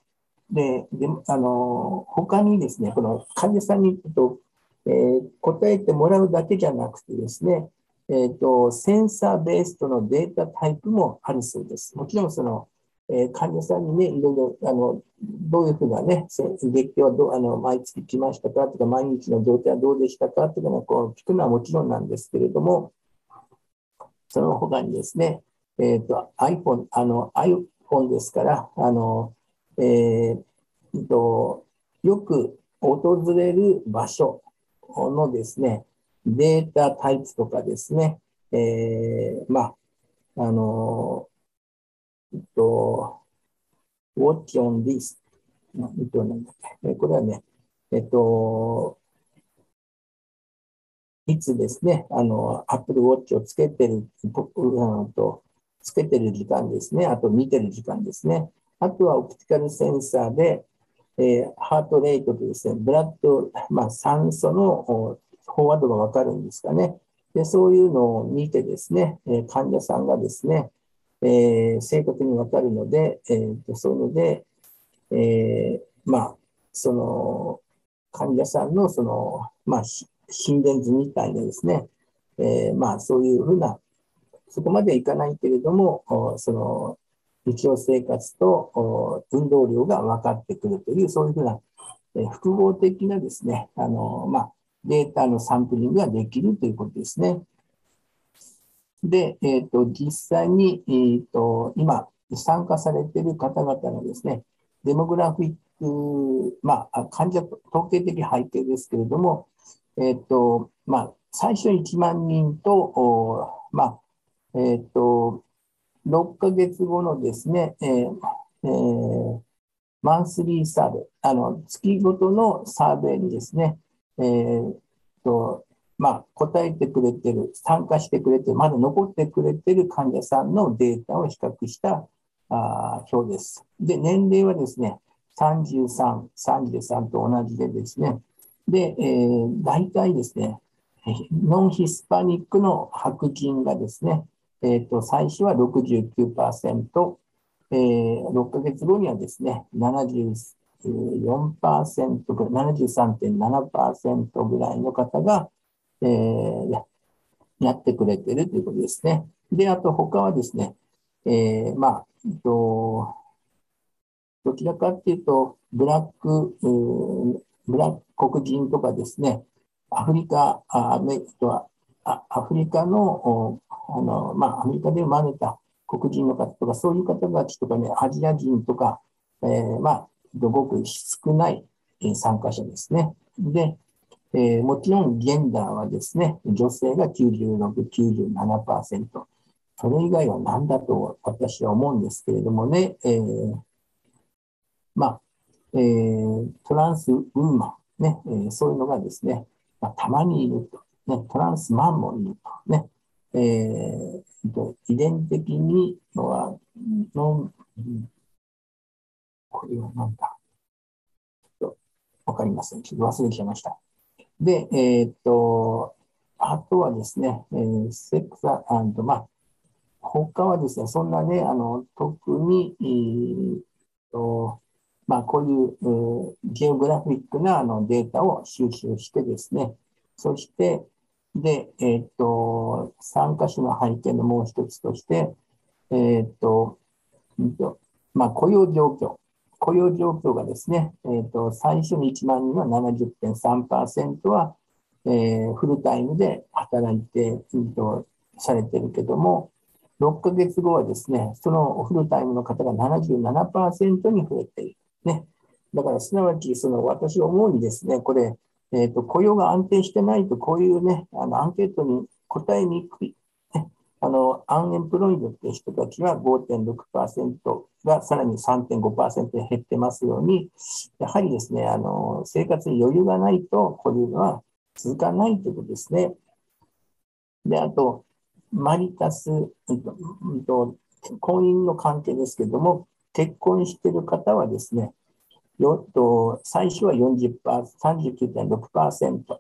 で、であの、他にですね、この患者さんにと、えー、答えてもらうだけじゃなくてですね、えっ、ー、と、センサーベースとのデータタイプもあるそうです。もちろん、その、えー、患者さんにね、いろいろ、あの、どういうふうなね、月経はどあの毎月来ましたかとか、毎日の状態はどうでしたかとか、ね、こう聞くのはもちろんなんですけれども、その他にですね、えっ、ー、と iPhone、あの iPhone ですから、あの、えー、とよく訪れる場所のですね、データタイプとかですね、えー、まあ、あの、えっと、Watch on this。えっと、なんだっけ。これはね、えっと、いつですね、あの、Apple Watch をつけてる、とつけてる時間ですね、あと見てる時間ですね。あとはオプティカルセンサーで、えー、ハートレートとですね、ブラッド、まあ、酸素の飽和度がわかるんですかね。で、そういうのを見てですね、え、患者さんがですね、えー、正確にわかるので、えーと、そういうので、えー、まあ、その、患者さんのその、まあ、心電図みたいなですね、えー、まあそういうふうな、そこまではいかないけれども、その日常生活と運動量が分かってくるという、そういうふうな、え、複合的なですね、あのまあ、データのサンプリングができるということですね。で、えーと、実際に、えーと、今参加されている方々のですね、デモグラフィック、まあ、患者統計的背景ですけれども、えっ、と、まあ、最初1万人と、まあ、えっ、と、6ヶ月後のですね、えーえー、マンスリーサーベイ、あの、月ごとのサーベイにですね、えー、と、まあ、答えてくれてる、参加してくれてる、まだ残ってくれてる患者さんのデータを比較したあ表です。で、年齢はですね、33、33と同じでですね、で、えー、大体ですね、ノンヒスパニックの白人がですね、えー、と最初は69%、えー、6ヶ月後にはですね、74%、73.7%ぐらいの方が、えー、やってくれてるということですね。で、あと他はですね、えー、まあ、どちらかっていうと、ブラック、ブラック黒人とかですね、アフリカ、あメとはアフリカの、あの、まあ、アメリカで生まれた黒人の方とか、そういう方たちとかね、アジア人とか、えー、まあ、ごく少ない参加者ですね。で、えー、もちろん、ジェンダーはですね、女性が96、97%。それ以外は何だと私は思うんですけれどもね、えー、まあ、えー、トランスウーマン、ね、えー、そういうのがですね、まあ、たまにいると、ね、トランスマンもいると、ね、えー、遺伝的にのは、の、これは何だちょっとわかりません。ちょっと忘れちゃいました。で、えー、っと、あとはですね、えー、セックスアンド、まあ、他はですね、そんなね、あの、特に、えー、とまあ、こういう、ジオグラフィックなあのデータを収集してですね、そして、で、えっ、と、参加者の背景のもう一つとして、えっ、と、まあ、雇用状況。雇用状況がですね、えっ、と、最初に1万人は70.3%は、えー、フルタイムで働いて、と、されてるけども、6ヶ月後はですね、そのフルタイムの方が77%に増えている。ね。だから、すなわち、その私思うにですね、これ、えっ、ー、と、雇用が安定してないと、こういうね、あの、アンケートに答えにくい。ね、あの、アンエンプロイドって人たちは5.6%がさらに3.5%減ってますように、やはりですね、あの、生活に余裕がないと、こういうのは続かないということですね。で、あと、マリタス、うんと、婚姻の関係ですけども、結婚している方はですね、よと最初は40%、39.6%。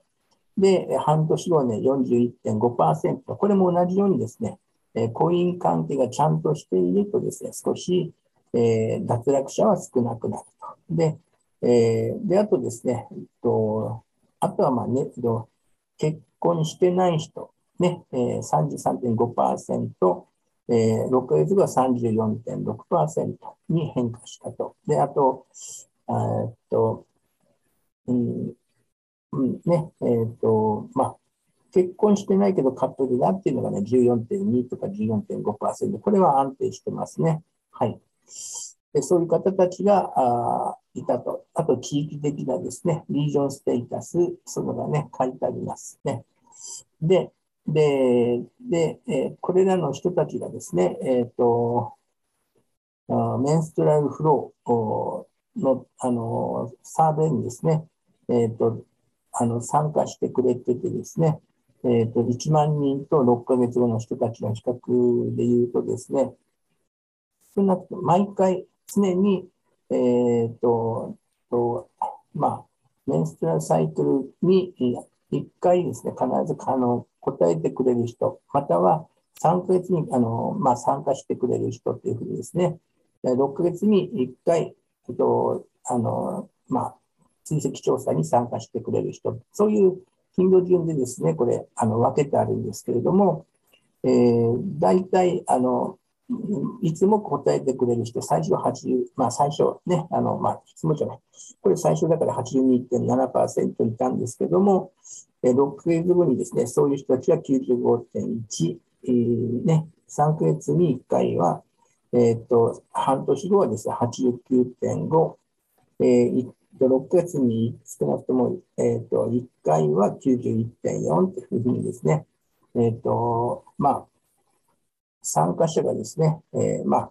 で、半年後はね、41.5%。これも同じようにですね、え婚姻関係がちゃんとしているとですね、少し、えー、脱落者は少なくなると。で、えー、で、あとですね、えっと、あとはまあね、結婚してない人、ね、えー、33.5%、えー、6ヶ月後は34.6%に変化したと。で、あと、えっと、うん、うんね、えっと、まあ、結婚してないけどカップルだっていうのがね、14.2とか14.5%。これは安定してますね。はい。でそういう方たちがいたと。あと、地域的なですね、リージョンステータス、そのがね、書いてありますね。で、で、で、え、これらの人たちがですね、えっ、ー、と、メンストラルフローの、あの、サーベイにですね、えっ、ー、と、あの、参加してくれててですね、えっ、と、1万人と6ヶ月後の人たちの比較で言うとですね、少なくと毎回常に、えっ、と、と、まあ、メンストラルサイクルに1回ですね、必ずあの答えてくれる人、または3ヶ月にあの、まあ、参加してくれる人っていうふうにですね、6ヶ月に1回、えっと、あの、まあ、追跡調査に参加してくれる人、そういう頻度順でですね、これ、あの、分けてあるんですけれども、えー、大体、あの、いつも答えてくれる人、最初は80、まあ最初ね、あの、まあ、いつもじゃない。これ最初だから82.7%いたんですけども、6ヶ月後にですね、そういう人たちは95.1、えー、ね、3ヶ月に1回は、え、ー、と、半年後はですね、89.5、えー、6ヶ月に少なくとも、えっ、ー、と、1回は91.4というふうにですね、えっ、と、まあ、参加者がですね、えまあ、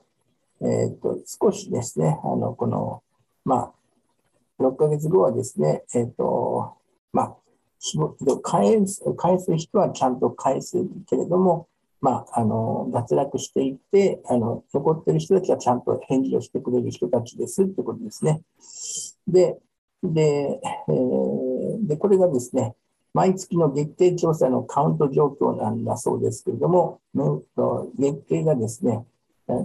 えっ、と、少しですね、あの、この、まあ、6ヶ月後はですね、えっ、と、まあ、返す、返す人はちゃんと返すけれども、まあ、あの、脱落していって、あの、残ってる人たちはちゃんと返事をしてくれる人たちですってことですね。で、で、えー、でこれがですね、毎月の月経調査のカウント状況なんだそうですけれども、月経がですね、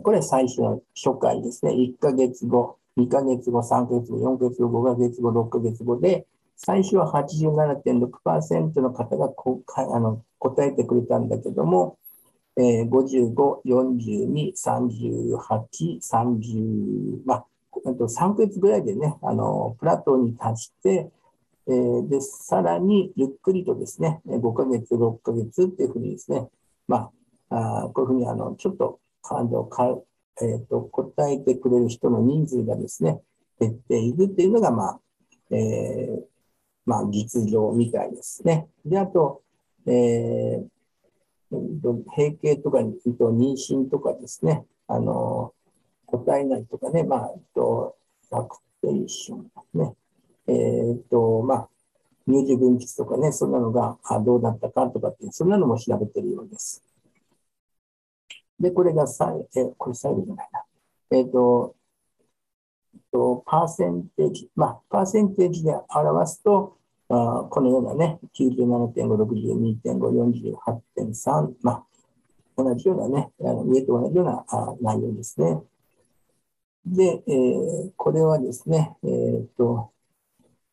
これ最初の初回ですね、1ヶ月後、2ヶ月後、3ヶ月後、4ヶ月後、5ヶ月後、6ヶ月後で、最初は87.6%の方がこあの答えてくれたんだけども、えー、55、42、38、30、まあ、3ヶ月ぐらいでね、あのプラトーに達して、えー、で、さらにゆっくりとですね、5ヶ月、6ヶ月っていうふうにですね、まあ、あこういうふうにあのちょっとあのか、えーと、答えてくれる人の人数がですね、減っているっていうのが、まあ、えー、まあ、実情みたいですね。で、あと、えー、閉経とか、妊娠とかですね、あの、答えないとかね、まあ、と、ラクテーションね、えっ、と、まあ、乳児分泌とかね、そんなのがどうだったかとかって、そんなのも調べてるようです。で、これが最、えこれ最後じゃないな。えっ、ー、と、と、パーセンテージ、まあ、パーセンテージで表すと、あこのようなね、97.5、62.5、48.3、まあ、同じようなね、あの上と同じようなあ内容ですね。で、えー、これはですね、えー、っと、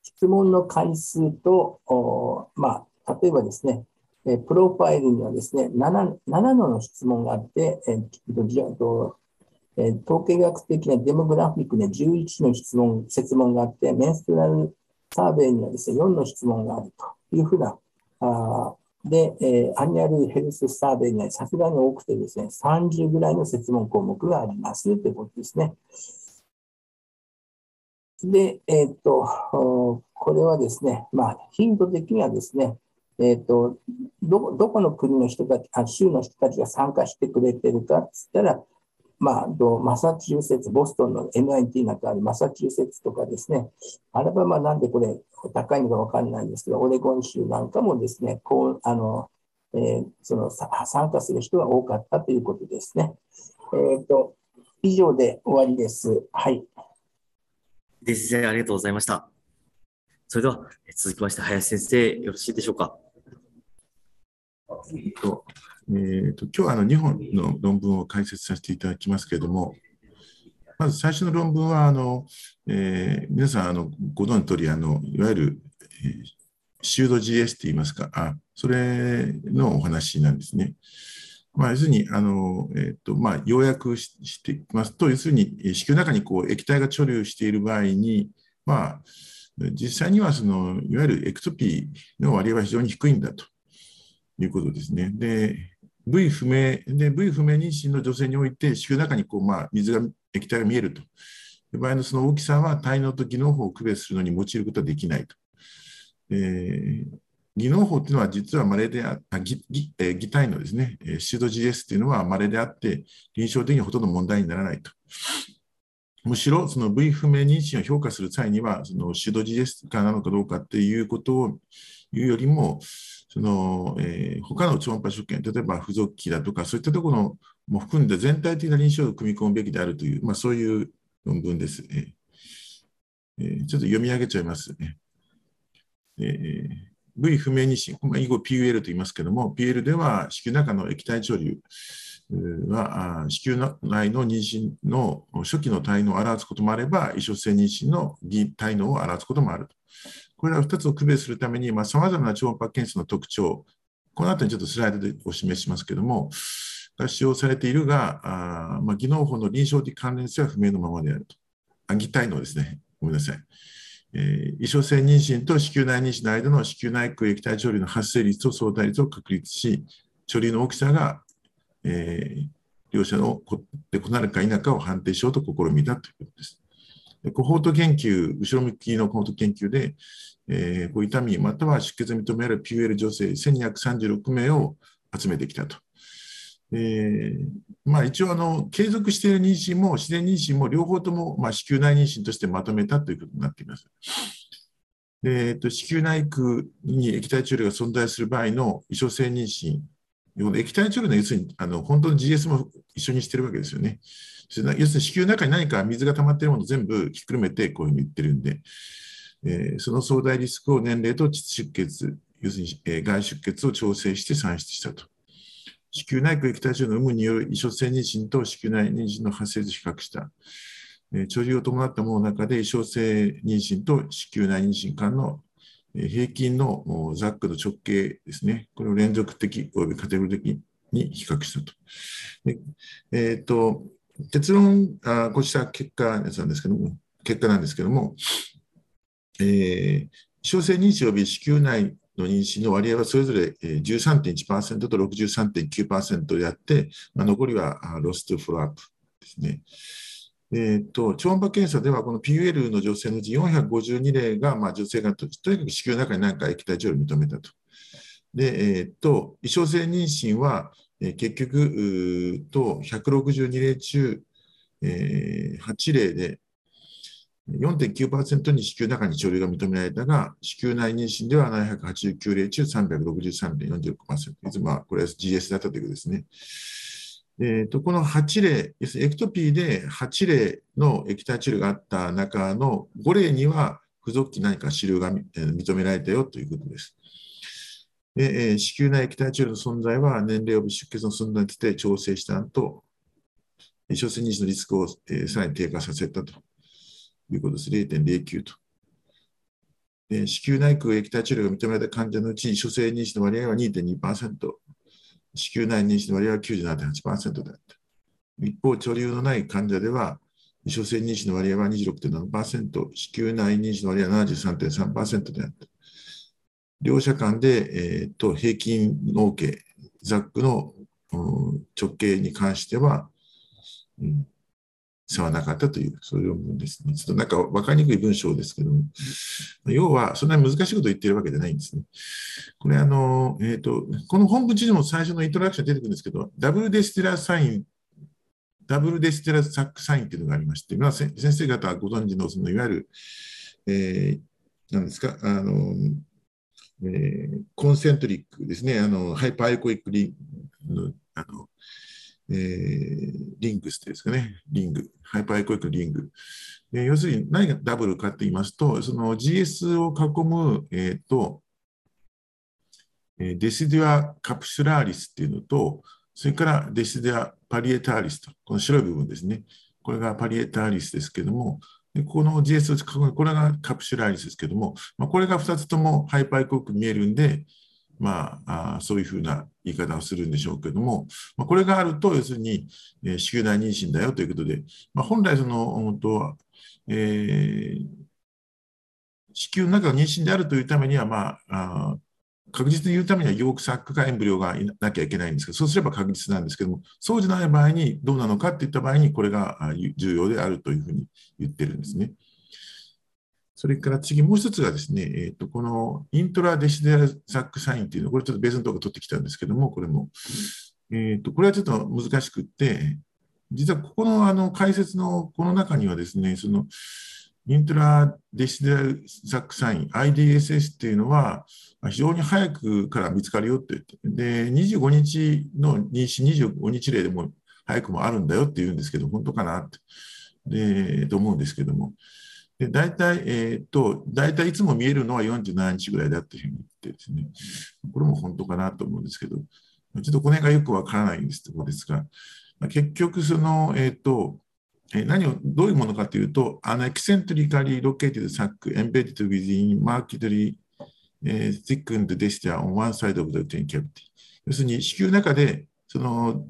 質問の回数と、まあ、例えばですね、プロファイルにはですね、7, 7の質問があって、えー、えー、統計学的な demographic で11の質問、設問があって、 menstrual survey にはですね、4の質問があるというふうな、あで、えー、 annual health survey にはさすがに多くてですね、30ぐらいの設問項目がありますということですね。で、えっ、ー、と、これはですね、まあ、頻度的にはですね、えっ、ー、と、ど、どこの国の人たち、あ州の人たちが参加してくれてるかって言ったら、まあ、マサチューセッツ、ボストンの MIT なんかあるマサチューセッツとかですね、アラバマなんでこれ高いのかわかんないんですけど、オレゴン州なんかもですね、こう、あの、えー、その参加する人が多かったということですね。えっ、ー、と、以上で終わりです。はい。先生、ありがとうございました。それでは、続きまして、林先生、よろしいでしょうか？えっと、えーと、今日はあの2本の論文を解説させていただきますけれども、まず最初の論文はあの、えー、皆さんあのご存知の通りあのいわゆる、えー、シュード GS といいますか？あ、それのお話なんですね。まあ、要するに、あのえーとまあ、要約していきますと、要するに子宮の中にこう液体が貯留している場合に、まあ、実際にはそのいわゆるエクトピーの割合は非常に低いんだということですね。で、部位不明で、部位不明妊娠の女性において、子宮の中にこう、まあ、水が、液体が見えると。場合のその大きさは体嚢と技能法を区別するのに用いることはできないと。えー、技能法というのは実は稀でああ擬え擬態のですね、シード GS というのは稀であって、臨床的にほとんど問題にならないと。むしろ、その部位不明妊娠を評価する際には、そのシード GS かなのかどうかっていうことを言うよりも、その、えー、他の超音波所見、例えば付属機だとか、そういったところも含んで全体的な臨床を組み込むべきであるという、まあ、そういう論文です、えー、ちょっと読み上げちゃいますね。えー、部位不明妊娠、まあ、以後 PUL と言いますけれども、PL では子宮の中の液体貯留は子宮内の妊娠の初期の体能を表すこともあれば、異所性妊娠の体能を表すこともあると。これら2つを区別するために、さまざ、まな超音波検査の特徴、この後にちょっとスライドでお示しますけれども、が使用されているが、あまあ、技能法の臨床的関連性は不明のままであると。あ擬態のですね、ごめんなさい。えー、異所性妊娠と子宮内妊娠の間の子宮内腔液体処理の発生率と相対率を確立し、処理の大きさが、えー、両者ので異なるか否かを判定しようと試みたということです。コホート研究、後ろ向きのコホート研究で、えー、痛みまたは出血認められる PUL 女性1236名を集めてきたと。えーまあ、一応あの、継続している妊娠も自然妊娠も両方とも、まあ、子宮内妊娠としてまとめたということになっています。えーと、子宮内腔に液体治療が存在する場合の異所性妊娠、液体治療の要するにあの本当の GS も一緒にしているわけですよね。要するに子宮の中に何か水が溜まっているものを全部ひっくるめてこういうふうに言ってるんで、えー、その相対リスクを年齢と膣出血、要するに、えー、外出血を調整して算出したと。子宮内腔液体腫の有無による異所性妊娠と子宮内妊娠の発生と比較した。えー、長寿を伴ったものの中で異所性妊娠と子宮内妊娠間の平均のザックの直径ですね、これを連続的およびカテゴリー的に比較したと。でえーと、結論あ、こうした結果なんですけども、結果なんですけども、えー、小性妊娠及び子宮内の妊娠の割合はそれぞれ13.1%と63.9%であって、まあ、残りはロストフォローアップですね。えーと、超音波検査では、この PUL の女性のうち452例が、まあ、女性がとにかく子宮の中に何か液体治療を認めたと。で、えーと、異常性妊娠は、えー、結局と162例中、えー、8例で4.9%に子宮中に治療が認められたが、子宮内妊娠では789例中363.46%。いつもはこれは GS だったということですね。えーと、この8例、エクトピーで8例の液体治療があった中の5例には、付属期何か治療が認められたよということです。でえー、子宮内液体治療の存在は年齢及び出血の存在について調整したと、小性妊娠のリスクを、えー、さらに低下させたということです。0.09と。で子宮内腔液体治療が認められた患者のうち、初性妊娠の割合は2.2%、子宮内妊娠の割合は97.8%であった。一方、貯留のない患者では、初性妊娠の割合は26.7%、子宮内妊娠の割合は73.3%であった。両者間で、えーと、平均脳計、ザックの、直径に関しては、うん、差はなかったという、そういう文ですね。ちょっとなんか分かりにくい文章ですけども、要はそんなに難しいことを言ってるわけじゃないんですね。これ、あの、えっ、ー、と、この本文中にも最初の introduction 出てくるんですけど、 double decidual sign、double decidual sac sign っていうのがありまして、まあ、先生方はご存知の、そのいわゆる、えー、なんですか、あの、えー、 concentric ですね、あの hyperechoic リのあのえー、 rings ですかね、 ring、hyperechoic ring。えー、要するに何がダブルかと言いますと、その GS を囲む、えーとdecidua capsularis っていうのと、それから decidua parietalis と、この白い部分ですね。これが parietalis ですけども、でこの GS を囲む、これが capsularis ですけども、まあ、これが2つとも hyperechoic 見えるんで、まあ、あそういうふうな言い方をするんでしょうけども、まあ、これがあると、要するに、えー、子宮内妊娠だよということで、まあ、本来その、本当えー、子宮の中が妊娠であるというためには、まあ、あ確実に言うためには、ヨークサックかエンブリオがいなきゃいけないんですけど、そうすれば確実なんですけども、そうじゃない場合にどうなのかっていった場合に、これが重要であるというふうに言ってるんですね。それから次、もう一つがですね、えーと、このイントラデシデラザックサインっていうの、これちょっと別のところ取ってきたんですけども、これも、えーと、これはちょっと難しくって、実はここのあの解説のこの中にはですね、そのイントラデシデラザックサイン、IDSS っていうのは、非常に早くから見つかるよって言って、で、25日の妊娠25日例でも早くもあるんだよって言うんですけど、本当かなって、で、と思うんですけども、で大体、えっ、ー、と、大体いつも見えるのは47日ぐらいだというふうに言ってですね、これも本当かなと思うんですけど、ちょっとこの辺がよくわからないんですとこですが、結局、その、えっ、ー、と、何をどういうものかというと、あのエキセントリカリロケティドサック、エンベディドウィズインマーキトリー、スティックンドデスティアオンワンサイドオブドテンキャプティ。要するに、子宮の中で、その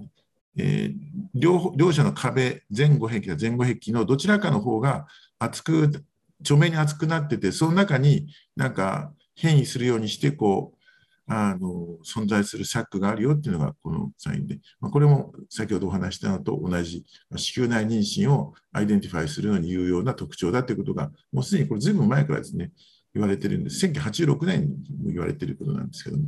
えー、両両者の壁、前後壁や前後壁のどちらかの方が厚く、著名に厚くなってて、その中になんか変異するようにして、こう、あの存在する sac があるよっていうのがこのサインで、まあ、これも先ほどお話したのと同じ、子宮内妊娠を identify するのに有用な特徴だということが、もうすでにこれずいぶん前からですね、言われてるんです。1986年にも言われてることなんですけども。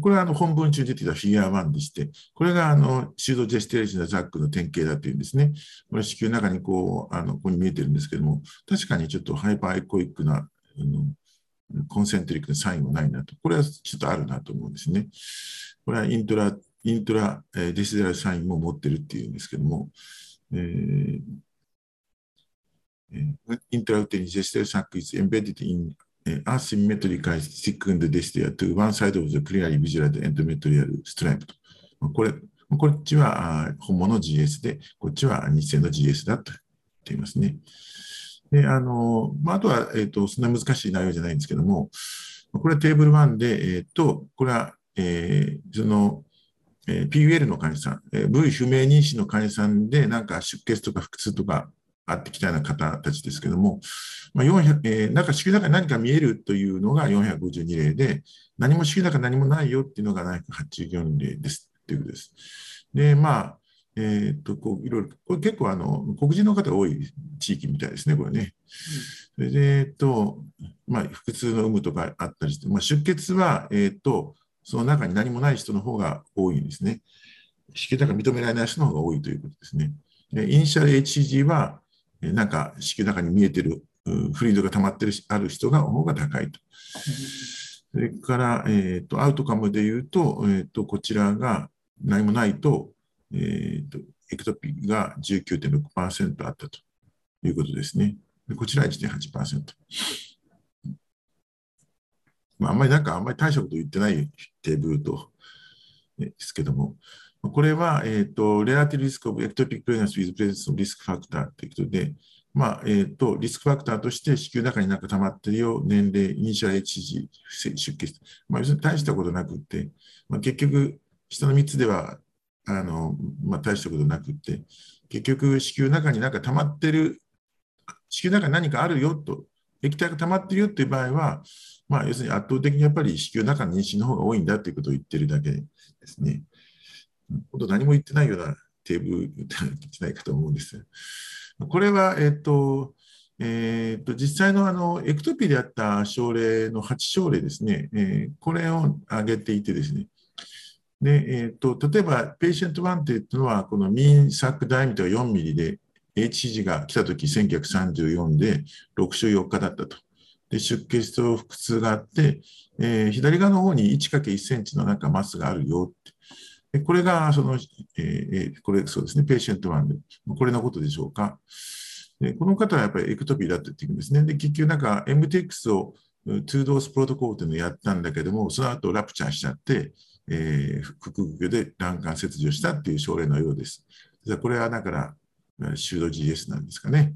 これはあの本文中に出てきたフィギュア1でして、これがあの pseudogestational sac の典型だというんですね。これ子宮の中にこう、あのここに見えてるんですけども、確かにちょっと hyperechoic なあの concentric なサインはないなと。これはちょっとあるなと思うんですね。これは intra、intra、えー、 decidual sign も持ってるっていうんですけども、えー intrauterine gestational sac is embedded in asymmetrical thickened decidua to one side of the clearly visualized endometrial stripe と。これ、こっちは本物の GS で、こっちは偽の GS だと言っていますね。で、あの、まあ、あとは、えっ、ー、と、そんな難しい内容じゃないんですけども、これはテーブル1で、えっ、ー、と、これは、えー、その、えー、PUL の患者さん、えー、部位不明妊娠の患者さんで、なんか出血とか腹痛とかあってきたような方たちですけども、まあ400えー、なんか子宮の中に何か見えるというのが452例で、何も子宮の中何もないよっていうのが784例ですっていうことです。で、まあ、えっ、と、こう、いろいろ、これ結構あの、黒人の方が多い地域みたいですね、これね。それで、えっ、と、まあ、腹痛の有無とかあったりして、まあ、出血は、えっ、と、その中に何もない人の方が多いんですね。子宮だから認められない人の方が多いということですね。でイニシャル HCG は、なんか子宮の中に見えてるフリードが溜まってるある人が方が高いと。それから、えーと、アウトカムで言うと,、えーと、こちらが何もないと,、えーと、 ectopy が19.6%あったということですね。でこちらは1.8%。まあ、あんまりなんかあんまり大したこと言ってないテーブルとですけども、これは、えっ、ー、と、 relative risk of ectopic pregnancy with presence の risk factor ということで、まあ、えっ、ー、と、 risk factor として子宮の中になんか溜まってるよ、年齢、 initial HG、出血。まあ、要するに大したことなくって、まあ、結局、下の3つでは、あの、まあ、大したことなくって、結局、子宮の中になんか溜まってる、子宮の中に何かあるよと、液体が溜まってるよっていう場合は、まあ、要するに圧倒的にやっぱり子宮の中の妊娠の方が多いんだということを言ってるだけですね。ほと何も言ってないようなテーブルじゃないかと思うんです。これは、えっ、と、えーと、実際のあの ectopy であった症例の8症例ですね、えー、これを挙げていてですね、でえーと、例えば、 patient 1っていうのは、この mean sac diameter 4ミリで、HCG が来たとき1934で6週4日だったと。で出血と腹痛があって、えー、左側の方に 1×1 センチのなんか mass があるよってこれが、その、えー、これ、そうですね、 patient 1で、これのことでしょうか。でこの方はやっぱり ectopy だったっていうんですね。で、結局なんか MTX を2 dose protocol というのをやったんだけども、その後 rupture しちゃって、えー、腹腔で卵管切除したっていう症例のようです。これはだから、 pseudo GS なんですかね。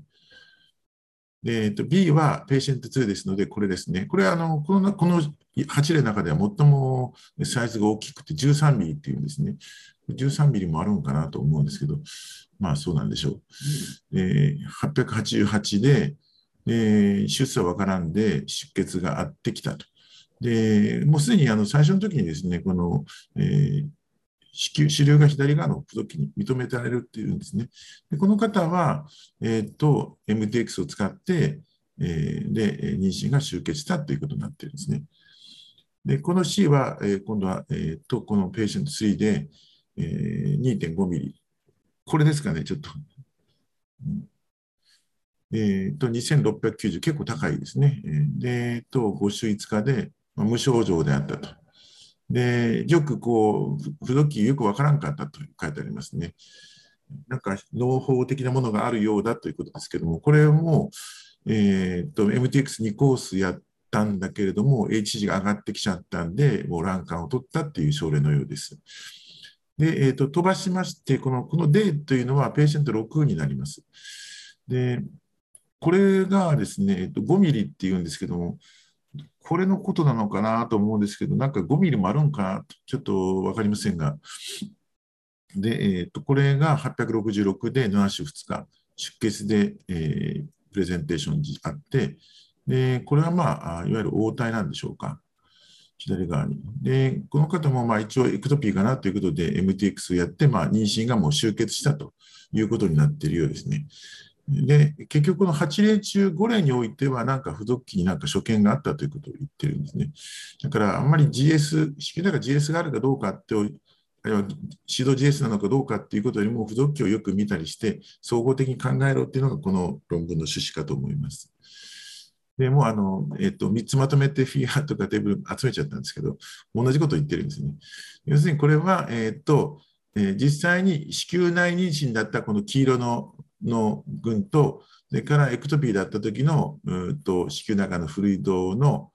で、えっと、B は patient 2ですので、これですね。これはあのこのこの8例の中では最もサイズが大きくて13ミリっていうんですね。13ミリもあるのかなと思うんですけど、まあそうなんでしょう。えー、888で、えー、出産は分からんで出血があってきたと。で、もうすでにあの最初の時にですね、この、えー、子宮支流が左側の付属に認められるっていうんですね。でこの方は、えーと、MTX を使って、えー、で妊娠が終結したということになっているんですね。でこの C は、えー、今度は、えーと、このペーシェント3で、えー、2.5ミリ。これですかね、ちょっと。えー、と2690、結構高いですね。で、と5週5日で、まあ、無症状であったと。で、よくこう、不動機よくわからんかったと書いてありますね。なんか、農法的なものがあるようだということですけども、これも、えっ、ー、と、MTX2 コースやったんだけれども、HG が上がってきちゃったんで、もう卵管を取ったっていう症例のようです。で、えっ、ー、と、飛ばしまして、この、この D というのはペーシェント6になります。で、これがですね、えっと、5ミリっていうんですけども、これのことなのかなと思うんですけど、なんか5ミリもあるんかなと、ちょっと分かりませんが。で、えー、とこれが866で7週2日、出血で、えー、プレゼンテーションあって、でこれはまあ、いわゆる応体なんでしょうか。左側に。で、この方もまあ一応エクトピーかなということで MTX をやって、まあ、妊娠がもう終結したということになっているようですね。で、結局この8例中5例においては、なんか不読機になんか所見があったということを言ってるんですね。だからあんまり GS、子宮だか GS があるかどうかって、あるいは指導 GS なのかどうかっていうことよりも、不読機をよく見たりして、総合的に考えろっていうのがこの論文の趣旨かと思います。でもあの、えっと、3つまとめてフィギュアとかテーブル集めちゃったんですけど、同じことを言ってるんですね。要するにこれは、えっと、えー、実際に子宮内妊娠だったこの黄色のの群と、それからエクトピーだった時のうんと子宮中のフルイドの、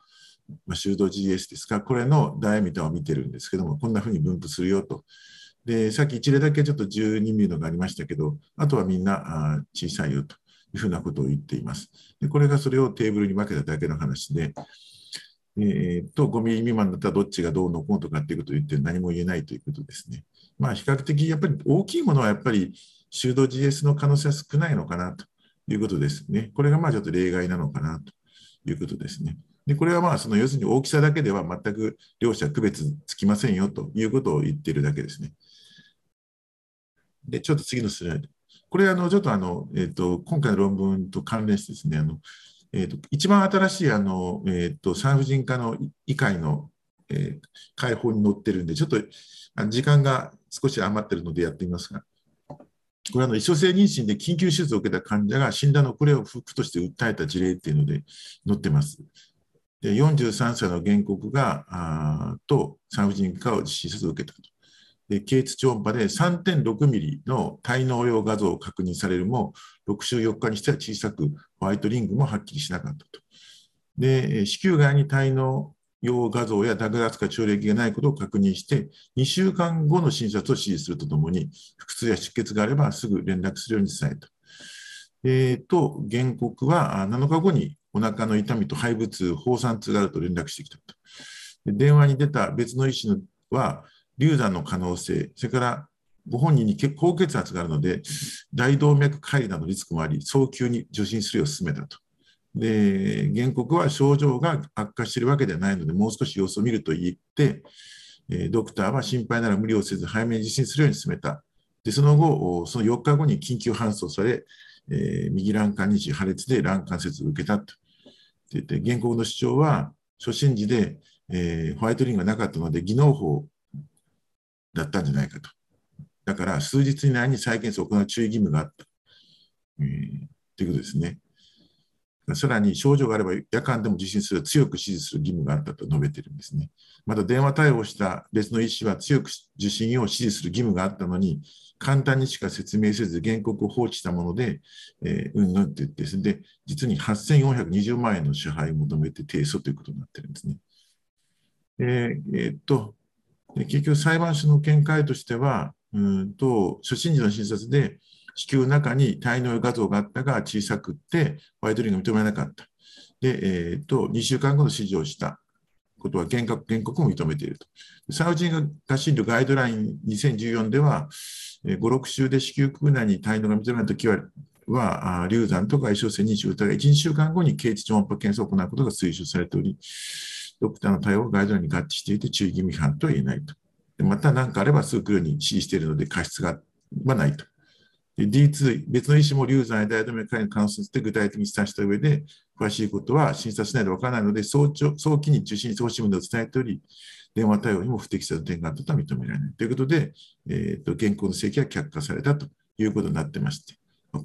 まあ、修道 GS ですか、これのダイアミターを見てるんですけども、こんなふうに分布するよと。で、さっき一例だけちょっと12ミリのがありましたけど、あとはみんなあ小さいよというふうなことを言っています。で、これがそれをテーブルに分けただけの話で、えー、と5ミリ未満だったらどっちがどうのこうとかっていうことを言って何も言えないということですね。まあ、比較的やっぱり大きいものはやっぱり修道 GS の可能性は少ないのかなということですね。これがまあちょっと例外なのかなということですね。でこれはまあその要するに大きさだけでは全く両者区別つきませんよということを言っているだけですね。で、ちょっと次のスライド。これあのちょっとあの、えーと、今回の論文と関連してですね、あのえーと、一番新しいあの、えーと、産婦人科の医会の、えー、解放に載ってるんで、ちょっと時間が少し余ってるのでやってみますが、これあの、異所性妊娠で緊急手術を受けた患者が診断の遅れを不服として訴えた事例っていうので載ってます。で43歳の原告があと産婦人科を実施手術を受けたと。で経血超音波で3.6ミリの体能用画像を確認されるも、6週4日にしては小さく、ホワイトリングもはっきりしなかったと。で、子宮外に体能用画像やダグラスか腸歴がないことを確認して、2週間後の診察を指示するとともに、腹痛や出血があればすぐ連絡するように伝えた。えー、と、原告は7日後にお腹の痛みと肺部痛、放散痛があると連絡してきたと。電話に出た別の医師は、流産の可能性、それからご本人に高血圧があるので、大動脈解離などリスクもあり、早急に受診するよう勧めたと。で、原告は症状が悪化しているわけではないので、もう少し様子を見ると言って、ドクターは心配なら無理をせず早めに受診するように勧めた。で、その後、その4日後に緊急搬送され、えー、右卵管日破裂で卵管切を受けたと。言って、原告の主張は、初診時で、えー、ホワイトリングがなかったので、技能法だったんじゃないかと。だから、数日以内に再検査を行う注意義務があった。えー、ということですね。さらに症状があれば夜間でも受診する強く指示する義務があったと述べているんですね。また電話対応した別の医師は強く受診を指示する義務があったのに、簡単にしか説明せず原告を放置したもので、えー、うんぬんって言って、で実に8420万円の支払いを求めて提訴ということになっているんですね。えー、えー、っと、結局裁判所の見解としては、うんと初診時の診察で子宮の中に体内画像があったが小さくって、ホワイトリングが認めなかった。で、えーと、2週間後の指示をしたことは原告原告も認めていると。産婦人科診療ガイドライン2014では、5、6週で子宮腔内に体能が認めないときは、は流産とか異常性妊娠疑い1、2週間後に経知超音波検査を行うことが推奨されており、ドクターの対応がガイドラインに合致していて注意義務違反とは言えないと。また何かあればすぐ来るように指示しているので過失がはないと。で D2、別の医師も流産や大動脈解離の関数で具体的に示唆した上で、詳しいことは診察しないとわからないので早朝、早期に受診してほしいものを伝えており、電話対応にも不適切な点があったとは認められない。ということで、えーと、現行の請求は却下されたということになってまして、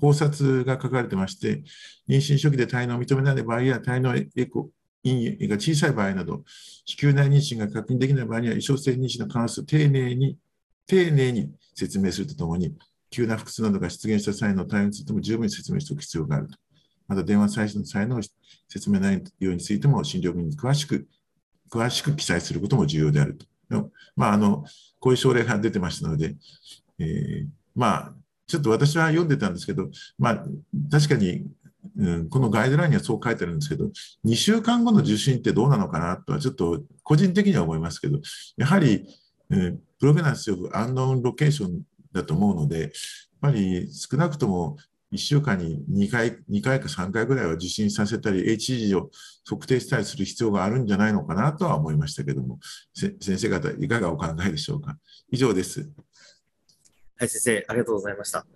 考察が書かれてまして、妊娠初期で体能を認めない場合や体能エコ陰が小さい場合など、子宮内妊娠が確認できない場合には、異常性妊娠の関数を丁寧に、丁寧に説明するとともに、急な腹痛などが出現した際の対応についても十分に説明しておく必要があると。また、電話採取の際の説明内容についても、診療日に詳しく、詳しく記載することも重要であると。まあ、あの、こういう症例が出てましたので、えー、まあ、ちょっと私は読んでたんですけど、まあ、確かにうん、このガイドラインにはそう書いてあるんですけど、2週間後の受診ってどうなのかなとはちょっと個人的には思いますけど、やはり、えー、プログナンスよくアンノーンロケーションだと思うので、やっぱり少なくとも1週間に2回 ,2 回か3回ぐらいは受診させたり、HG を測定したりする必要があるんじゃないのかなとは思いましたけども、先生方、いかがお考えでしょうか？以上です。はい、先生、ありがとうございました。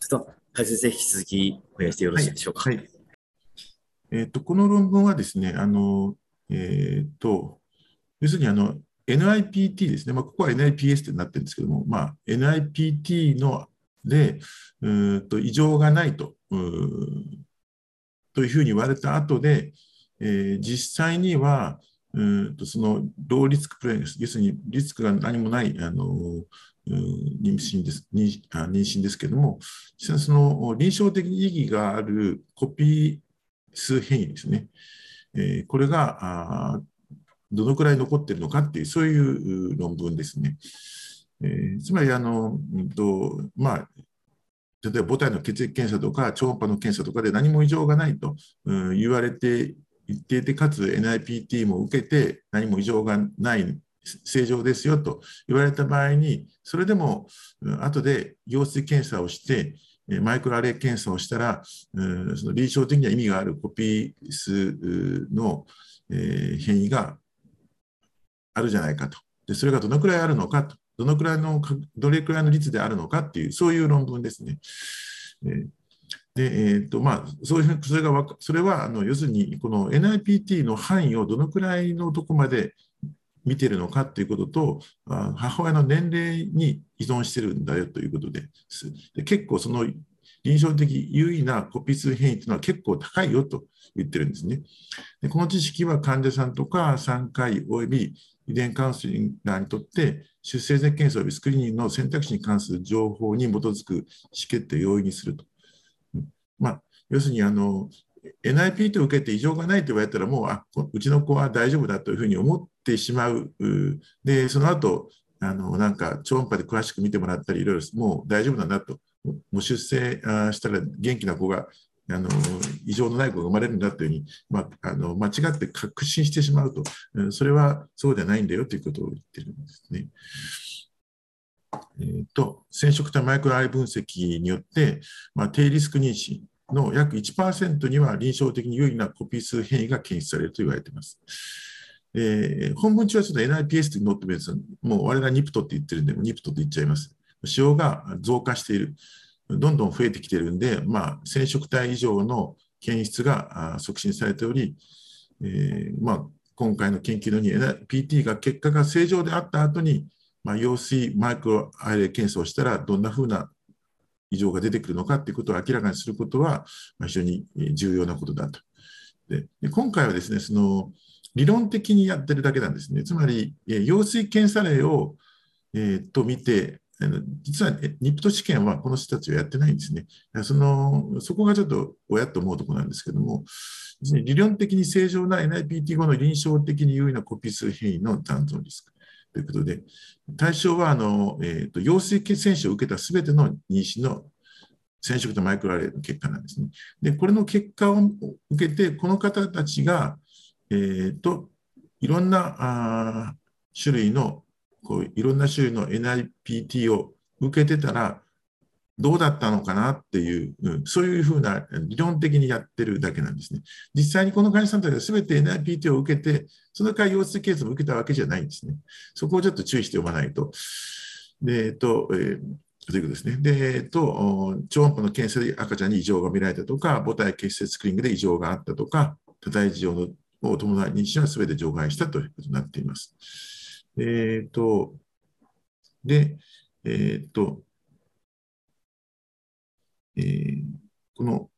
ちょっとはい、先生、引き続きお願いしてよろしいでしょうか？はい、はい、えーと、この論文はですね、あのえーと、要するにあの NIPT ですね、まあ、ここは NIPS ってなってるんですけども、まあ、NIPT のでうと異常がないとというふうに言われた後で、えー、実際にはうんとそのローリスクプレイ要するにリスクが何もないあの、うん、妊娠です妊あ妊娠ですけども、実際その臨床的意義があるコピー数変異ですね、えー、これがあどのくらい残ってるのかっていう、そういう論文ですね。えー、つまりあの、うんとまあ、例えば母体の血液検査とか超音波の検査とかで何も異常がないと、うん、言われて一定でかつ NIPT も受けて何も異常がない正常ですよと言われた場合にそれでも後で羊水検査をしてマイクロアレイ検査をしたらその臨床的には意味があるコピー数の変異があるじゃないかとでそれがどのくらいあるのかとどのくらいのどれくらいの率であるのかっていうそういう論文ですね。で、えーとまあ、そういうそれがそれはあの要するにこの NIPT の範囲をどのくらいのとこまで見てるのかということと母親の年齢に依存してるんだよということですで結構その臨床的優位なコピー数変異というのは結構高いよと言ってるんですね。でこの知識は患者さんとか産科医及び遺伝カウンセリングにとって出生前検査及びスクリーニングの選択肢に関する情報に基づく意思決定を容易にすると。まあ、要するにあの NIPT を受けて異常がないと言われたらもうあうちの子は大丈夫だというふうに思ってしまう。でその後あのなんか超音波で詳しく見てもらったりいろいろもう大丈夫なんだともう出生したら元気な子があの異常のない子が生まれるんだというふうに、まあ、あの間違って確信してしまうと、それはそうではないんだよということを言ってるんですね。えーと、染色体マイクロアイ分析によって、まあ、低リスク妊娠の約1%には臨床的に有利なコピー数変異が検出されると言われています。えー、本文中はちょっと NIPS と載ってますもう我々は NIPT って言ってるんで、NIPT って言っちゃいます。使用が増加している。どんどん増えてきているんで、まあ、染色体以上の検出が促進されており、えー、まあ、今回の研究のように PT が結果が正常であった後に、まあ、羊水マイクロアイレ検査をしたらどんなふうな異常が出てくるのかということを明らかにすることは非常に重要なことだと。で今回はですねその理論的にやってるだけなんですね。つまり、羊水検査例を、えー、と見て、実はニプト試験はこの人たちはやってないんですね。そのそこがちょっと親と思うところなんですけども、理論的に正常な NIPT 後の臨床的に優位なコピー数変異の残存リスクということで、対象はあの、えーと、陽性血栓症を受けたすべての妊娠の染色とマイクロアレイの結果なんですね。で、これの結果を受けて、この方たちが、えーと、いろんなあ種類のこういろんな種類の NIPT を受けてたらどうだったのかなっていう、うん、そういうふうな理論的にやってるだけなんですね。実際にこの患者さんたちは全て NIPT を受けて、その回腰痛ケースも受けたわけじゃないんですね。そこをちょっと注意しておかないと。で、えっと、えーということですね。で、えっと、超音波の検査で赤ちゃんに異常が見られたとか、母体結節スクリーングで異常があったとか、多体事情を伴い妊娠は全て除外したということになっています。えっ、ー、と、で、えっ、ー、と、えー、この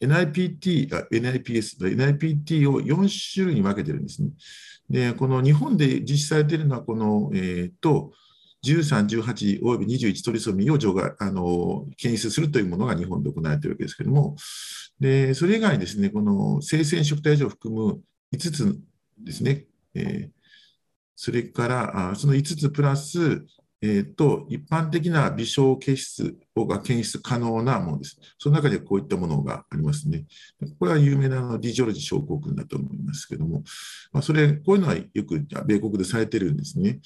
NIPT、あ NIPS、NIPT を4種類に分けてるんですね。で、この日本で実施されているのは、この、えっ、と、13、18および21トリソミーを除外あの検出するというものが日本で行われているわけですけれども、でそれ以外にですね、この生鮮食体以上を含む5つですね。えー、それからあその5つプラス、えーと、一般的な微小結質が検出可能なものです。その中でこういったものがありますね。これは有名なのディジョルジ症候群だと思いますけども、まあ、それ、こういうのはよく米国でされてるんですね。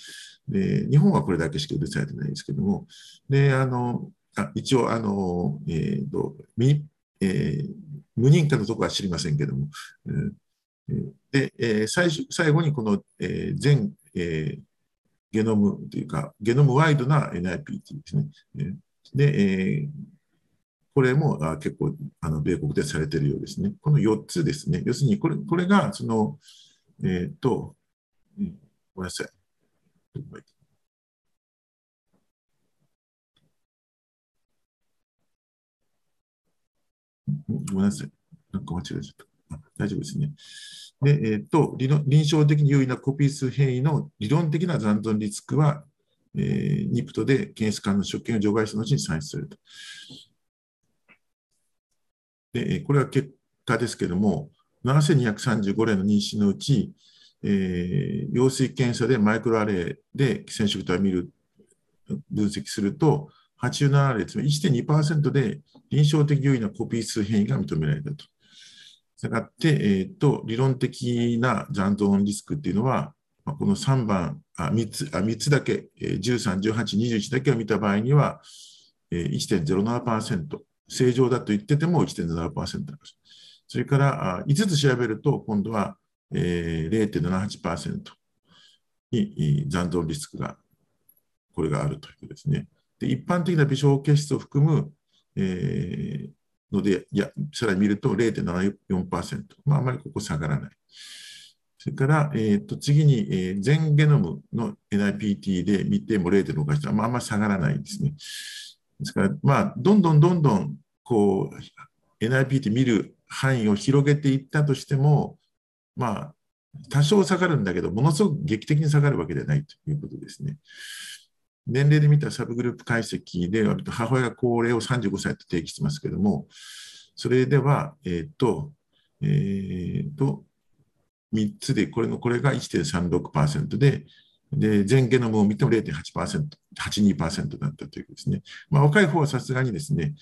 で日本はこれだけしか許されてないんですけども、であのあ一応あの、えーとえー、無認可のところは知りませんけども、えーで、えー、最最後にこの、えー、全、えー、ゲノムというか、ゲノムワイドな NIPT ですね。で、えー、これもあ結構あの米国でされているようですね。この4つですね。要するにこれ、これが、その、えっ、ー、と、ごめんなさい。ごめんなさい。なんか間違えちゃった。大丈夫ですね。で、えっ、と、臨床的に優位なコピー数変異の理論的な残存リスクは、えー、ニプトで検出管の職権を除外した後に算出すると。で、これは結果ですけれども、7235例の妊娠のうち、えー、羊水検査でマイクロアレイで染色体を見る、分析すると、87例、つまり1.2%で臨床的優位なコピー数変異が認められたと。したがって、えーと、理論的な残存リスクっていうのは、この3番、あ3つあ3つだけ、13、18、21だけを見た場合には、1.07%、正常だと言ってても1.07%です。それから5つ調べると、今度は0.78%に残存リスクが、これがあるということですね。で一般的な微小結質を含む、えー、ので、いや、さらに見ると0.74%。まあ、あまりここ下がらない。それから、えー、と次に、えー、全ゲノムの NIPT で見ても0.6%、まあ、あんまり下がらないですね。ですから、まあ、どんどんどんどんこう NIPT 見る範囲を広げていったとしても、まあ、多少下がるんだけど、ものすごく劇的に下がるわけではないということですね。年齢で見たサブグループ解析では、母親が高齢を35歳と定義してますけれども、それでは、えっ、ー、と、えっ、ー、と、3つで、これの、これが1.36%で、で、全ゲノムを見ても0.8%、82%だったということですね。まあ、若い方はさすがにですね、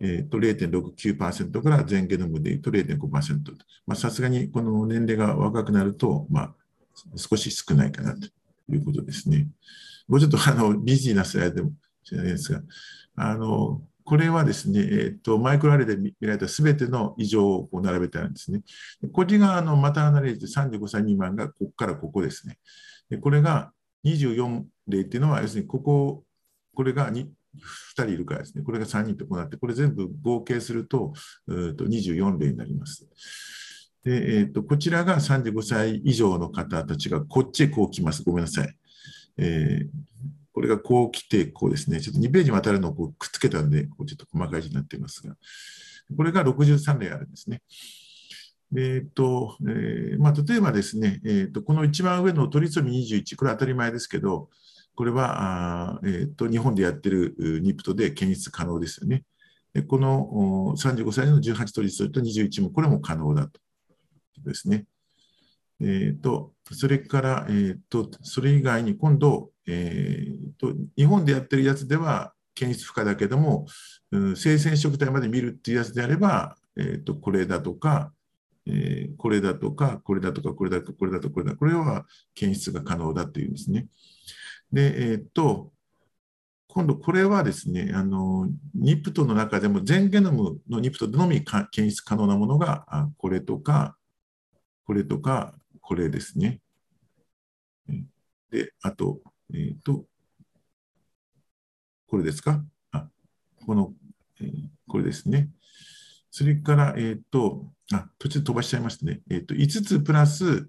えっ、ー、と、0.69%から全ゲノムで言うと0.5%。まあ、さすがにこの年齢が若くなると、まあ、少し少ないかなということですね。もうちょっとあのビジーなスライドでもしれないですが、あの、これはですね、えーと、マイクロアレで見られたすべての異常をこう並べてあるんですね。これがあのマターナレージで35歳未満がここからここですね。でこれが24例っていうのは、要するにここ、これが 2, 2人いるからですね、これが3人とこうなって、これ全部合計するとと24例になります。でえーと、こちらが35歳以上の方たちがこっちへこう来ます。ごめんなさい。えー、これがこう来て、こうですね、ちょっと2ページにわたるのをこうくっつけたんで、こうちょっと細かい字になっていますが、これが63例あるんですね。えーとえーまあ、例えばですね、えーと、この一番上のトリソミ21、これ当たり前ですけど、これはあ、えーと、日本でやってるニプトで検出可能ですよね。でこの35歳の18トリソミと21もこれも可能だということですね。えーと、それから、えーと、それ以外に今度、えーと、日本でやってるやつでは検出不可だけども、うん、生鮮食体まで見るっていうやつであれば、えー、とこれだとか、えー、これだとか、これだとか、これだとか、これだとか、これだこれは検出が可能だというんですね。で、え、ー、と、今度これはですね、あの、ニプトの中でも全ゲノムのニプトのみ検出可能なものが、これとか、これとか、これですね。で、あと、えっ、ー、と、これですか？あ、この、えー、これですね。それから、えっ、ー、と、あ、途中飛ばしちゃいましたね。えっ、と、5つプラス、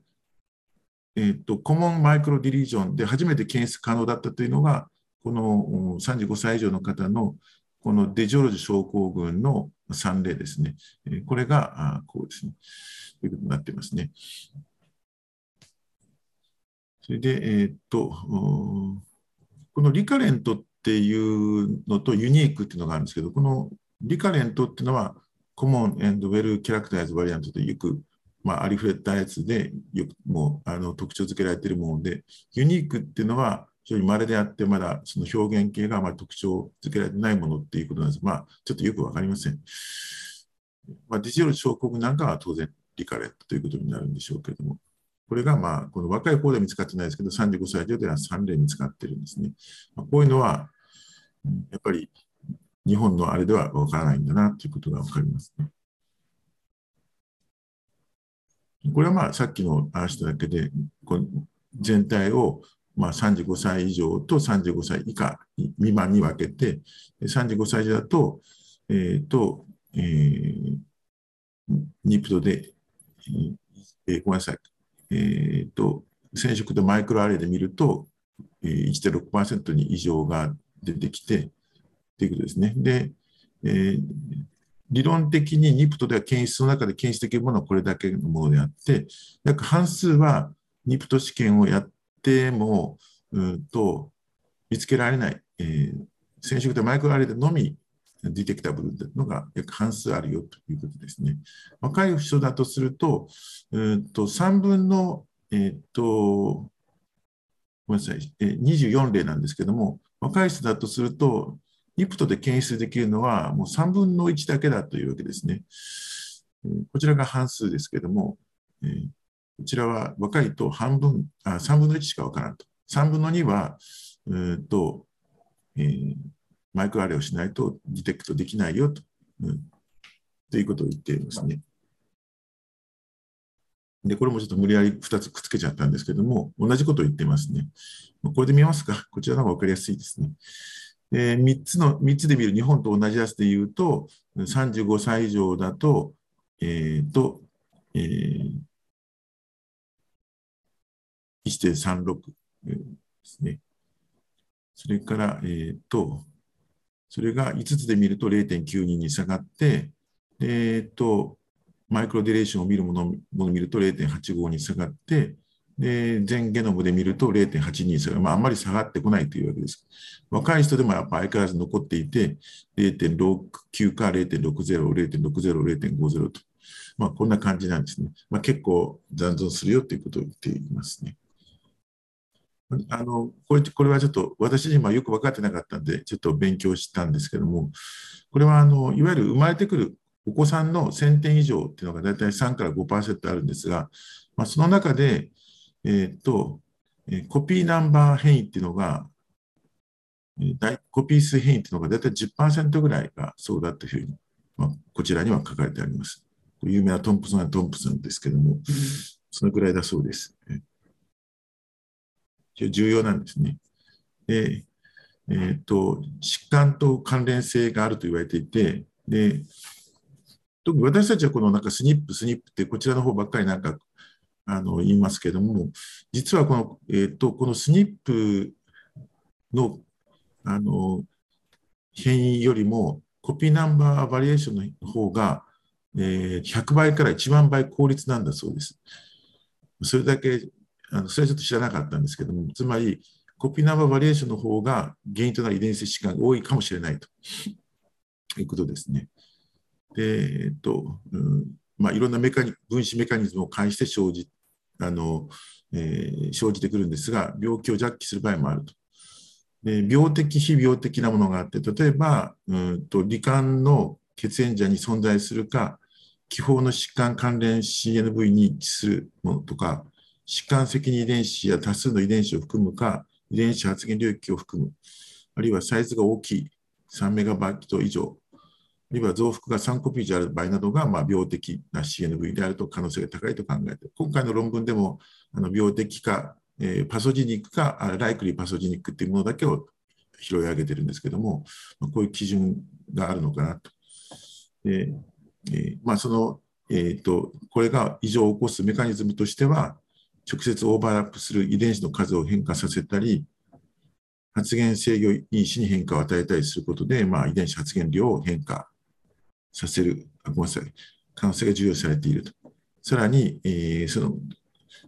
えっ、と、コモンマイクロディリージョンで初めて検出可能だったというのが、この35歳以上の方の、このデジオロジ症候群の3例ですね。これが、こうですね。ということになっていますね。それで、えっ、と、このリカレントっていうのとユニークっていうのがあるんですけど、このリカレントっていうのは、コモン and well characterized variant とよく、まあ、ありふれたやつで、よくもうあの特徴付けられているもので、ユニークっていうのは非常に稀であって、まだその表現形があまり特徴付けられてないものっていうことなんです。まあ、ちょっとよくわかりません。まあ、ディジオル症候群なんかは当然リカレットということになるんでしょうけれども、これがまあ、この若い方で見つかってないですけど、35歳以上では3例見つかってるんですね。まあ、こういうのは、やっぱり日本のあれではわからないんだなということがわかりますね。これはまあさっきの話しただけで、この全体をまあ35歳以上と35歳以下未満に分けて、35歳以上だと、えっ、ー、と、えー、ニプトで、えー、ごめんなさい、えっ、ー、と、染色とマイクロアレイで見ると、えー、1.6%に異常が出てきて、ということですね。で、えー、理論的にニプトでは検出の中で検出できるものはこれだけのものであって、約半数はニプト試験をやっても、うんと見つけられない、えー、染色体マイクロアレイでのみディテクタブルのが約半数あるよということですね。若い人だとすると、うんと3分の、えー、っと、ごめんなさい、えー、24例なんですけども、若い人だとすると、ニプトで検出できるのはもう3分の1だけだというわけですね。えこちらが半数ですけども、えこちらは若いと半分、あ3分の1しかわからんと。3分の2は、えーとえー、マイクロアレをしないとディテクトできないよと,、うん、ということを言っていますね。で、これもちょっと無理やり2つくっつけちゃったんですけども、同じことを言ってますね。これで見ますか。こちらの方が分かりやすいですね。えー、3つの、3つで見る日本と同じやつで言うと、35歳以上だと、えっ、ー、と、えー、1.36ですね。それから、えっ、ー、と、それが5つで見ると0.92に下がって、えっ、と、マイクロディレーションを見るものを見ると0.85に下がって、で、全ゲノムで見ると0.82差が、まあ、あんまり下がってこないというわけです。若い人でもやっぱ相変わらず残っていて、0.69か0.60、0.60、0.50と。まあ、こんな感じなんですね。まあ、結構残存するよということを言っていますね。あのこれこれはちょっと私自身はよく分かってなかったんで、ちょっと勉強したんですけども、これはあのいわゆる生まれてくるお子さんの1000点以上っていうのが大体3から5%あるんですが、まあ、その中で、えっ、と、えコピーナンバー変異っていうのが、えコピー数変異っていうのが大体10%ぐらいがそうだというふうに、まあ、こちらには書かれてあります。有名なトンプソンはトンプソンですけども、そのぐらいだそうです。重要なんですね。で、えーと、疾患と関連性があると言われていて、で特に私たちはこのなんかスニップ、スニップってこちらの方ばっかりなんかあの言いますけども、実はこの,、えーと、このスニップのあの変異よりもコピーナンバーバリエーションの方が、えー、100倍から1万倍効率なんだそうです。それだけ、あのそれはちょっと知らなかったんですけども、つまりコピーナンバーバリエーションの方が原因となる遺伝子疾患が多いかもしれないということですね。で、えっと、うんまあ、いろんなメカニ分子メカニズムを介して生じあの、えー、生じてくるんですが、病気を弱気する場合もあると。で病的、非病的なものがあって、例えば、うんと罹患の血縁者に存在するか、気泡の疾患関連 CNV に一致するものとか、疾患責任遺伝子や多数の遺伝子を含むか、遺伝子発現領域を含む、あるいはサイズが大きい3メガバイト以上、あるいは増幅が3コピーである場合などが、まあ、病的な CNV であると可能性が高いと考えて、今回の論文でもあの病的か、えー、パソジニックか、ライクリーパソジニックっていうものだけを拾い上げてるんですけども、まあ、こういう基準があるのかなと。でえー、まあ、その、えーと、これが異常を起こすメカニズムとしては、直接オーバーラップする遺伝子の数を変化させたり、発現制御因子に変化を与えたりすることで、まあ、遺伝子発現量を変化させる、あごめんなさい、可能性が重要視されていると。さらに、えー、その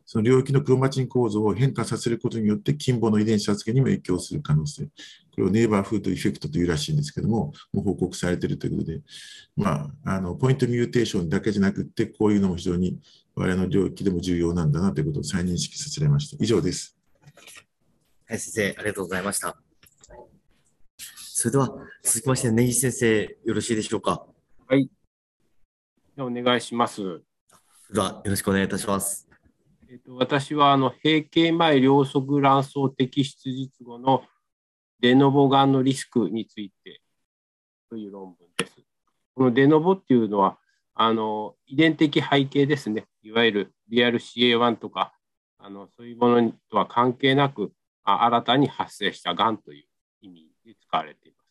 その領域のクロマチン構造を変化させることによって、近傍の遺伝子発現にも影響する可能性。これをネイバーフードエフェクトというらしいんですけども、もう報告されているということで、まあ、あのポイントミューテーションだけじゃなくて、こういうのも非常に我々の領域でも重要なんだなということを再認識させられました。以上です。はい、先生、ありがとうございました。それでは続きまして、根岸先生、よろしいでしょうか？はい。お願いします。では、よろしくお願いいたします。えっと、私はあの閉経前両側卵巣摘出術後のデノボがんのリスクについてという論文です。このデノボっていうのはあの遺伝的背景ですね、いわゆる BRCA1 とかあのそういうものとは関係なくあ新たに発生したがんという意味で使われています。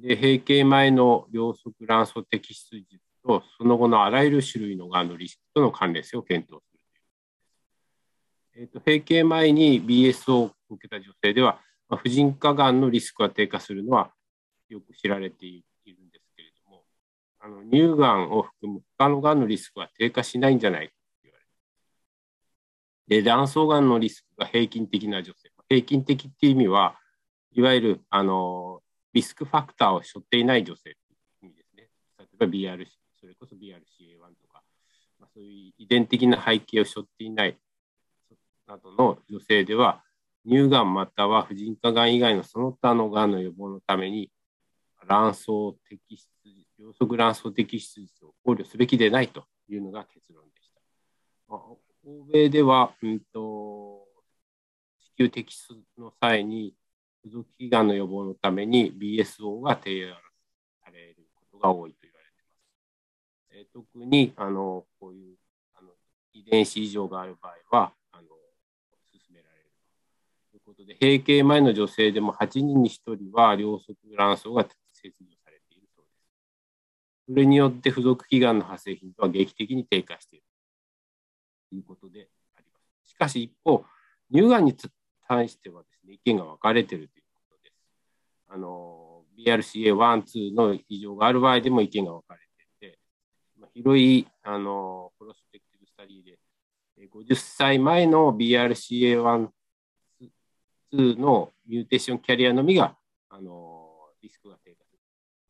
で、閉経前の両側卵巣摘出術と、その後のあらゆる種類のがんのリスクとの関連性を検討するという。えーと、閉経前に BS を受けた女性では、まあ、婦人科がんのリスクが低下するのはよく知られている、の乳がんを含む他のがんのリスクは低下しないんじゃないかと言われてで、卵巣がんのリスクが平均的な女性。平均的っていう意味は、いわゆるあのリスクファクターを背負っていない女性という意味ですね。例えば BRC、それこそ BRCA1 とか、まあ、そういう遺伝的な背景を背負っていないなどの女性では、乳がんまたは婦人科がん以外のその他のがんの予防のために、卵巣摘出、両側卵巣摘出術を考慮すべきでないというのが結論でした。欧米では、うんと、子宮摘出の際に、付属器がんの予防のために BSO が提案されることが多いと言われています。え特にあのこういうあの遺伝子異常がある場合はあの進められるということで、閉経前の女性でも8人に1人は両側卵巣が切除されているそうです。それによって付属器がんの発生頻度は劇的に低下しているということであります。しかし一方、乳がんに対してはですね、意見が分かれているということです。あの、BRCA1、2の異常がある場合でも意見が分かれていて、広い、あの、プロスペクティブスタディで、50歳前の BRCA1、2のミューテーションキャリアのみが、あの、リスクが低下する。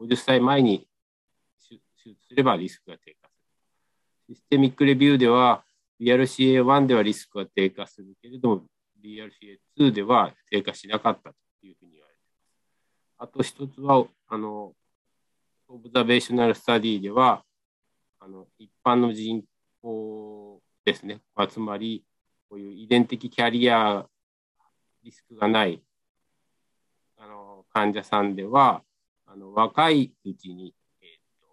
50歳前に手術すればリスクが低下する。 systemic review では、BRCA1 ではリスクが低下するけれども、BRCA2 では低下しなかったというふうに言われています。あと一つは、あの、 observational study では、あの一般の人口ですね、まあつまり、こういう遺伝的キャリアリスクがないあの患者さんでは、あの若いうちに、えーと、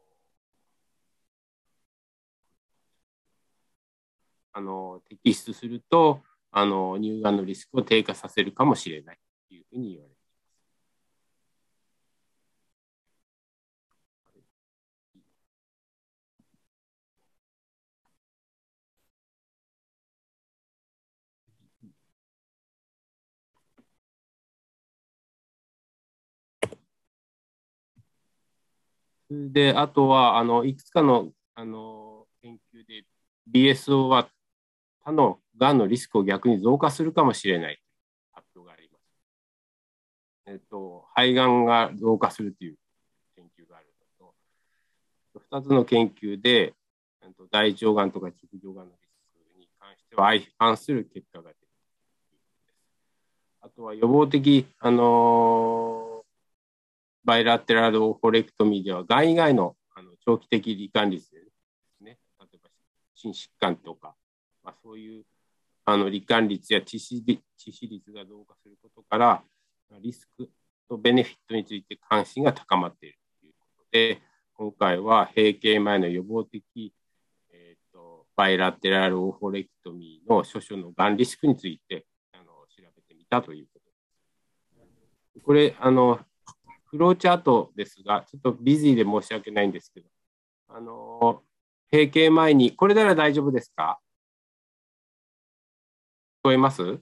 あの摘出すると、あの乳がんのリスクを低下させるかもしれないというふうに言われています。で、あとは、あの、いくつかの、あの、研究で BSO は他のがんのリスクを逆に増加するかもしれない発表があります。えっと、肺がんが増加するという研究があるのと、2つの研究で、大腸がんとか直腸がんのリスクに関しては相反する結果が出るということです。あとは予防的、あのbilateral oophorectomy では、がん以外のあの長期的罹患率ですね、例えば心疾患とか、まあ、そういうあの罹患率や致死率が増加することから、リスクとベネフィットについて関心が高まっているということで、今回は閉経前の予防的、えーと、 bilateral oophorectomy の諸々のがんリスクについてあの調べてみたということです。これあの、フローチャートですが、ちょっとビジーで申し訳ないんですけど、あの閉経前に、これなら大丈夫ですか？こえます？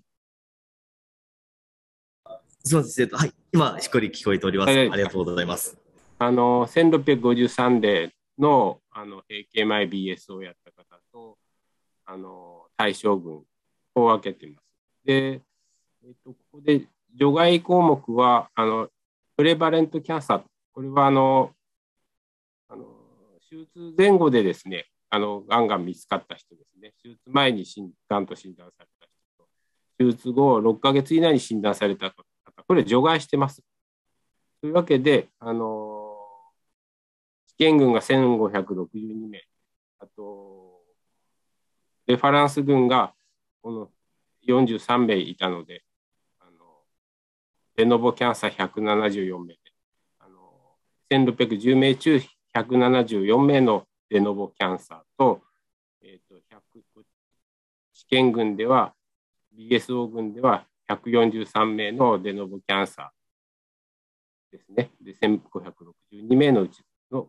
すみません、はい、今、しっかり聞こえております。ありがとうございます。あの、1653例の、あの、閉経前 BS をやった方と、あの、対象群を分けています。で、えっと、ここで除外項目は、あの、プレバレントキャンサー、これは、あの、あの手術前後でですね、あの、がんが見つかった人ですね、手術前にがんと診断された手術後6ヶ月以内に診断された方、これ除外してます。というわけで、あの試験群が1562名、あと、レファランス群がこの43名いたので、あのデノボキャンサー174名で、あの1610名中174名のデノボキャンサーと、えーと、と試験群では BSO 群では143名のデノボキャンサーですね。で、1562名のうちの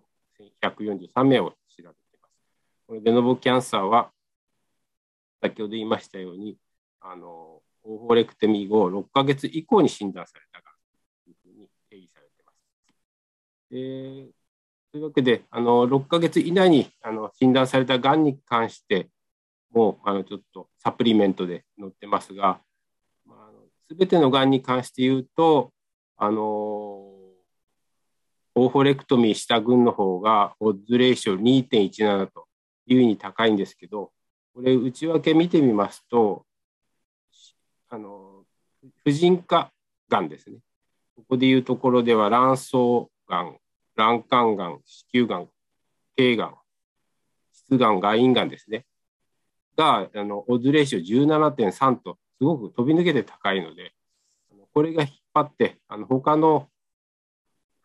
143名を調べています。このデノボキャンサーは、先ほど言いましたように、あの、オーホレクテミー後6ヶ月以降に診断されたがというふうに定義されています。で、というわけで、あの6ヶ月以内にあの診断されたがんに関してもあのちょっとサプリメントで載ってますが、すべてのがんに関して言うと、あのオーフォレクトミーした群の方がオッズレーション2.17というに高いんですけど、これ内訳見てみますと、あの婦人科がんですね。ここでいうところでは卵巣がん、卵管がん、子宮がん、頸がん、質がん、外陰がんですね。が、あの、オズレーション17.3と、すごく飛び抜けて高いので、これが引っ張って、あの、他の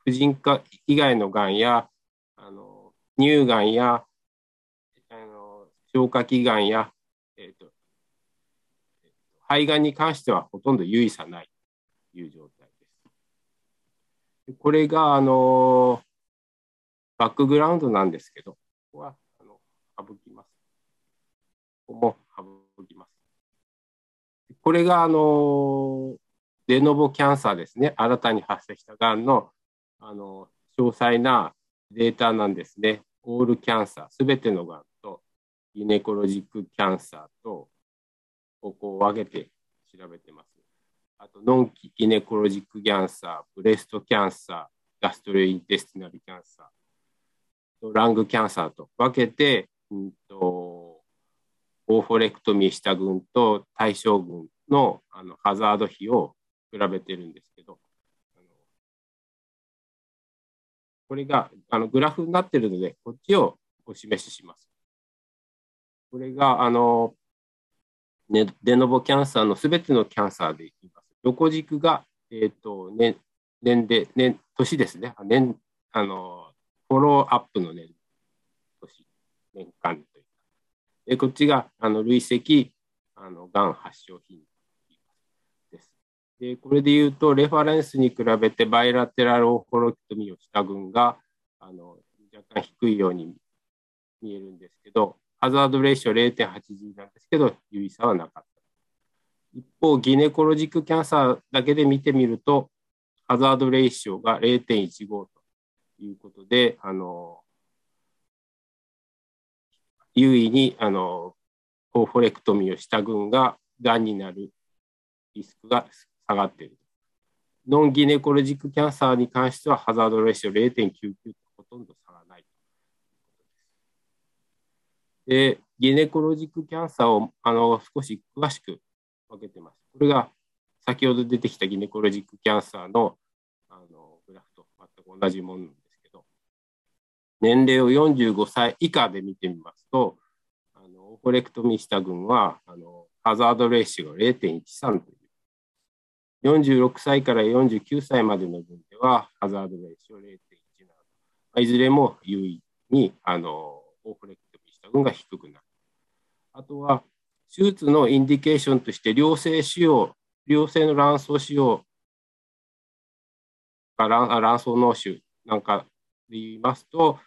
婦人科以外のがんや、あの、乳がんや、あの、消化器がんや、えっ、ー、と、肺がんに関してはほとんど有意差ないという状態です。これが、あの、バックグラウンドなんですけど、ここは、ここも省きます。これが、あの、デノボキャンサーですね。新たに発生したがんの、あの、詳細なデータなんですね。オールキャンサー、すべてのがんと、ギネコロジックキャンサーと、ここを分けて調べてます。あと、ノンキギネコロジックキャンサー、ブレストキャンサー、ガストロインテスティナルキャンサー、ラングキャンサーと分けて、うんと、オーフォレクトミーした群と対象群のあのハザード比を比べてるんですけど、これがあのグラフになってるので、こっちをお示しします。これがあの、ね、デノボキャンサーのすべてのキャンサーでいきます。横軸が、え、ー、と、年、年で、年、年ですね。年、あの、フォローアップの年、年、年間。で、こっちが、あの、累積、あの、がん発症頻度です。で、これで言うと、レファレンスに比べてバイラテラルオフォロキトミをした群が、あの、若干低いように見えるんですけど、ハザードレーション0.80なんですけど、有意差はなかった。一方、ギネコロジックキャンサーだけで見てみると、ハザードレイシオが0.15ということで、あの、優位に、あの、コーフォレクトミーをした群が、がんになるリスクが下がっている。ノンギネコロジックキャンサーに関しては、ハザードレシオ0.99とほとんど差がない。で、ギネコロジックキャンサーをあの少し詳しく分けてます。これが先ほど出てきたギネコロジックキャンサーのあのグラフと全く同じもの、年齢を45歳以下で見てみますと、あのオコレクトミした群はあのハザードレーシオが0.13という。46歳から49歳までの群では、ハザードレーシオ0.17。いずれも優位に、あの、 oophorectomy した群が低くなる。あとは、手術の indication として良性腫瘍、良性の卵巣腫瘍卵巣嚢腫なんかで言いますと、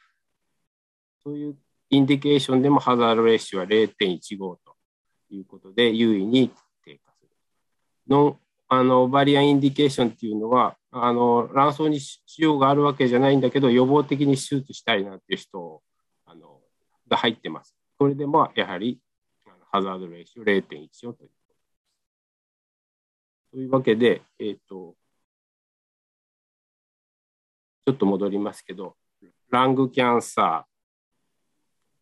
そういう indication でも hazard ratio は0.15ということで有意に低下する。 non-ovarian indication っていうのはあの卵巣に腫瘍があるわけじゃないんだけど予防的に手術したいなっていう人あのが入ってます。これでもやはりハザードレーション0.14という。というわけで、えっ、ー、と、ちょっと戻りますけど、ラングキャンサー、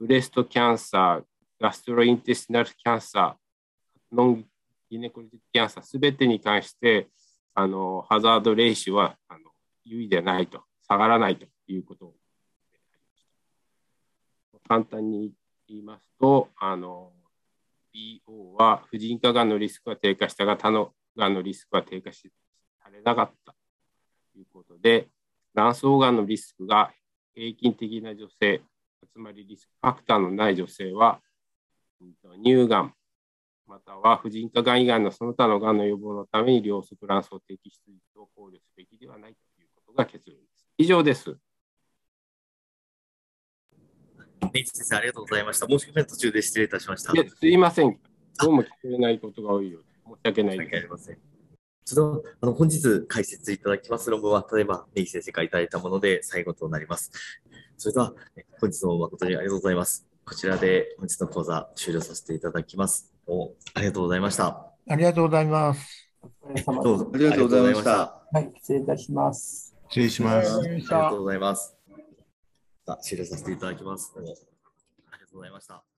ブレストキャンサー、ガストロインテスティナルキャンサー、ノンギネコリティキャンサー、すべてに関して、あの、ハザードレーシは、あの、優位でないと、下がらないということを簡単に言いますと、あの、BO は婦人科がんのリスクが低下したが他のがんのリスクは低下しされなかったということで、卵巣がんのリスクが平均的な女性、つまりリスクファクターのない女性は、乳がん、または婦人科がん以外のその他のがんの予防のために両側卵巣摘出率を考慮すべきではないということが結論です。以上です。ネイチ先生、ありがとうございました。申し訳ない途中で失礼いたしました。いや、すいません。どうも聞こえないことが多いようで、申し訳ないです。それでは、あの、本日解説いただきます論文は、例えば、ネギ先生からいただいたもので最後となります。それでは、本日も誠にありがとうございます。こちらで本日の講座終了させていただきます。おありがとうございました。ありがとうございます。どうぞありがとうございました。はい、失礼いたします。失礼します。ありがとうございます。さあ終了させていただきます。ありがとうございました。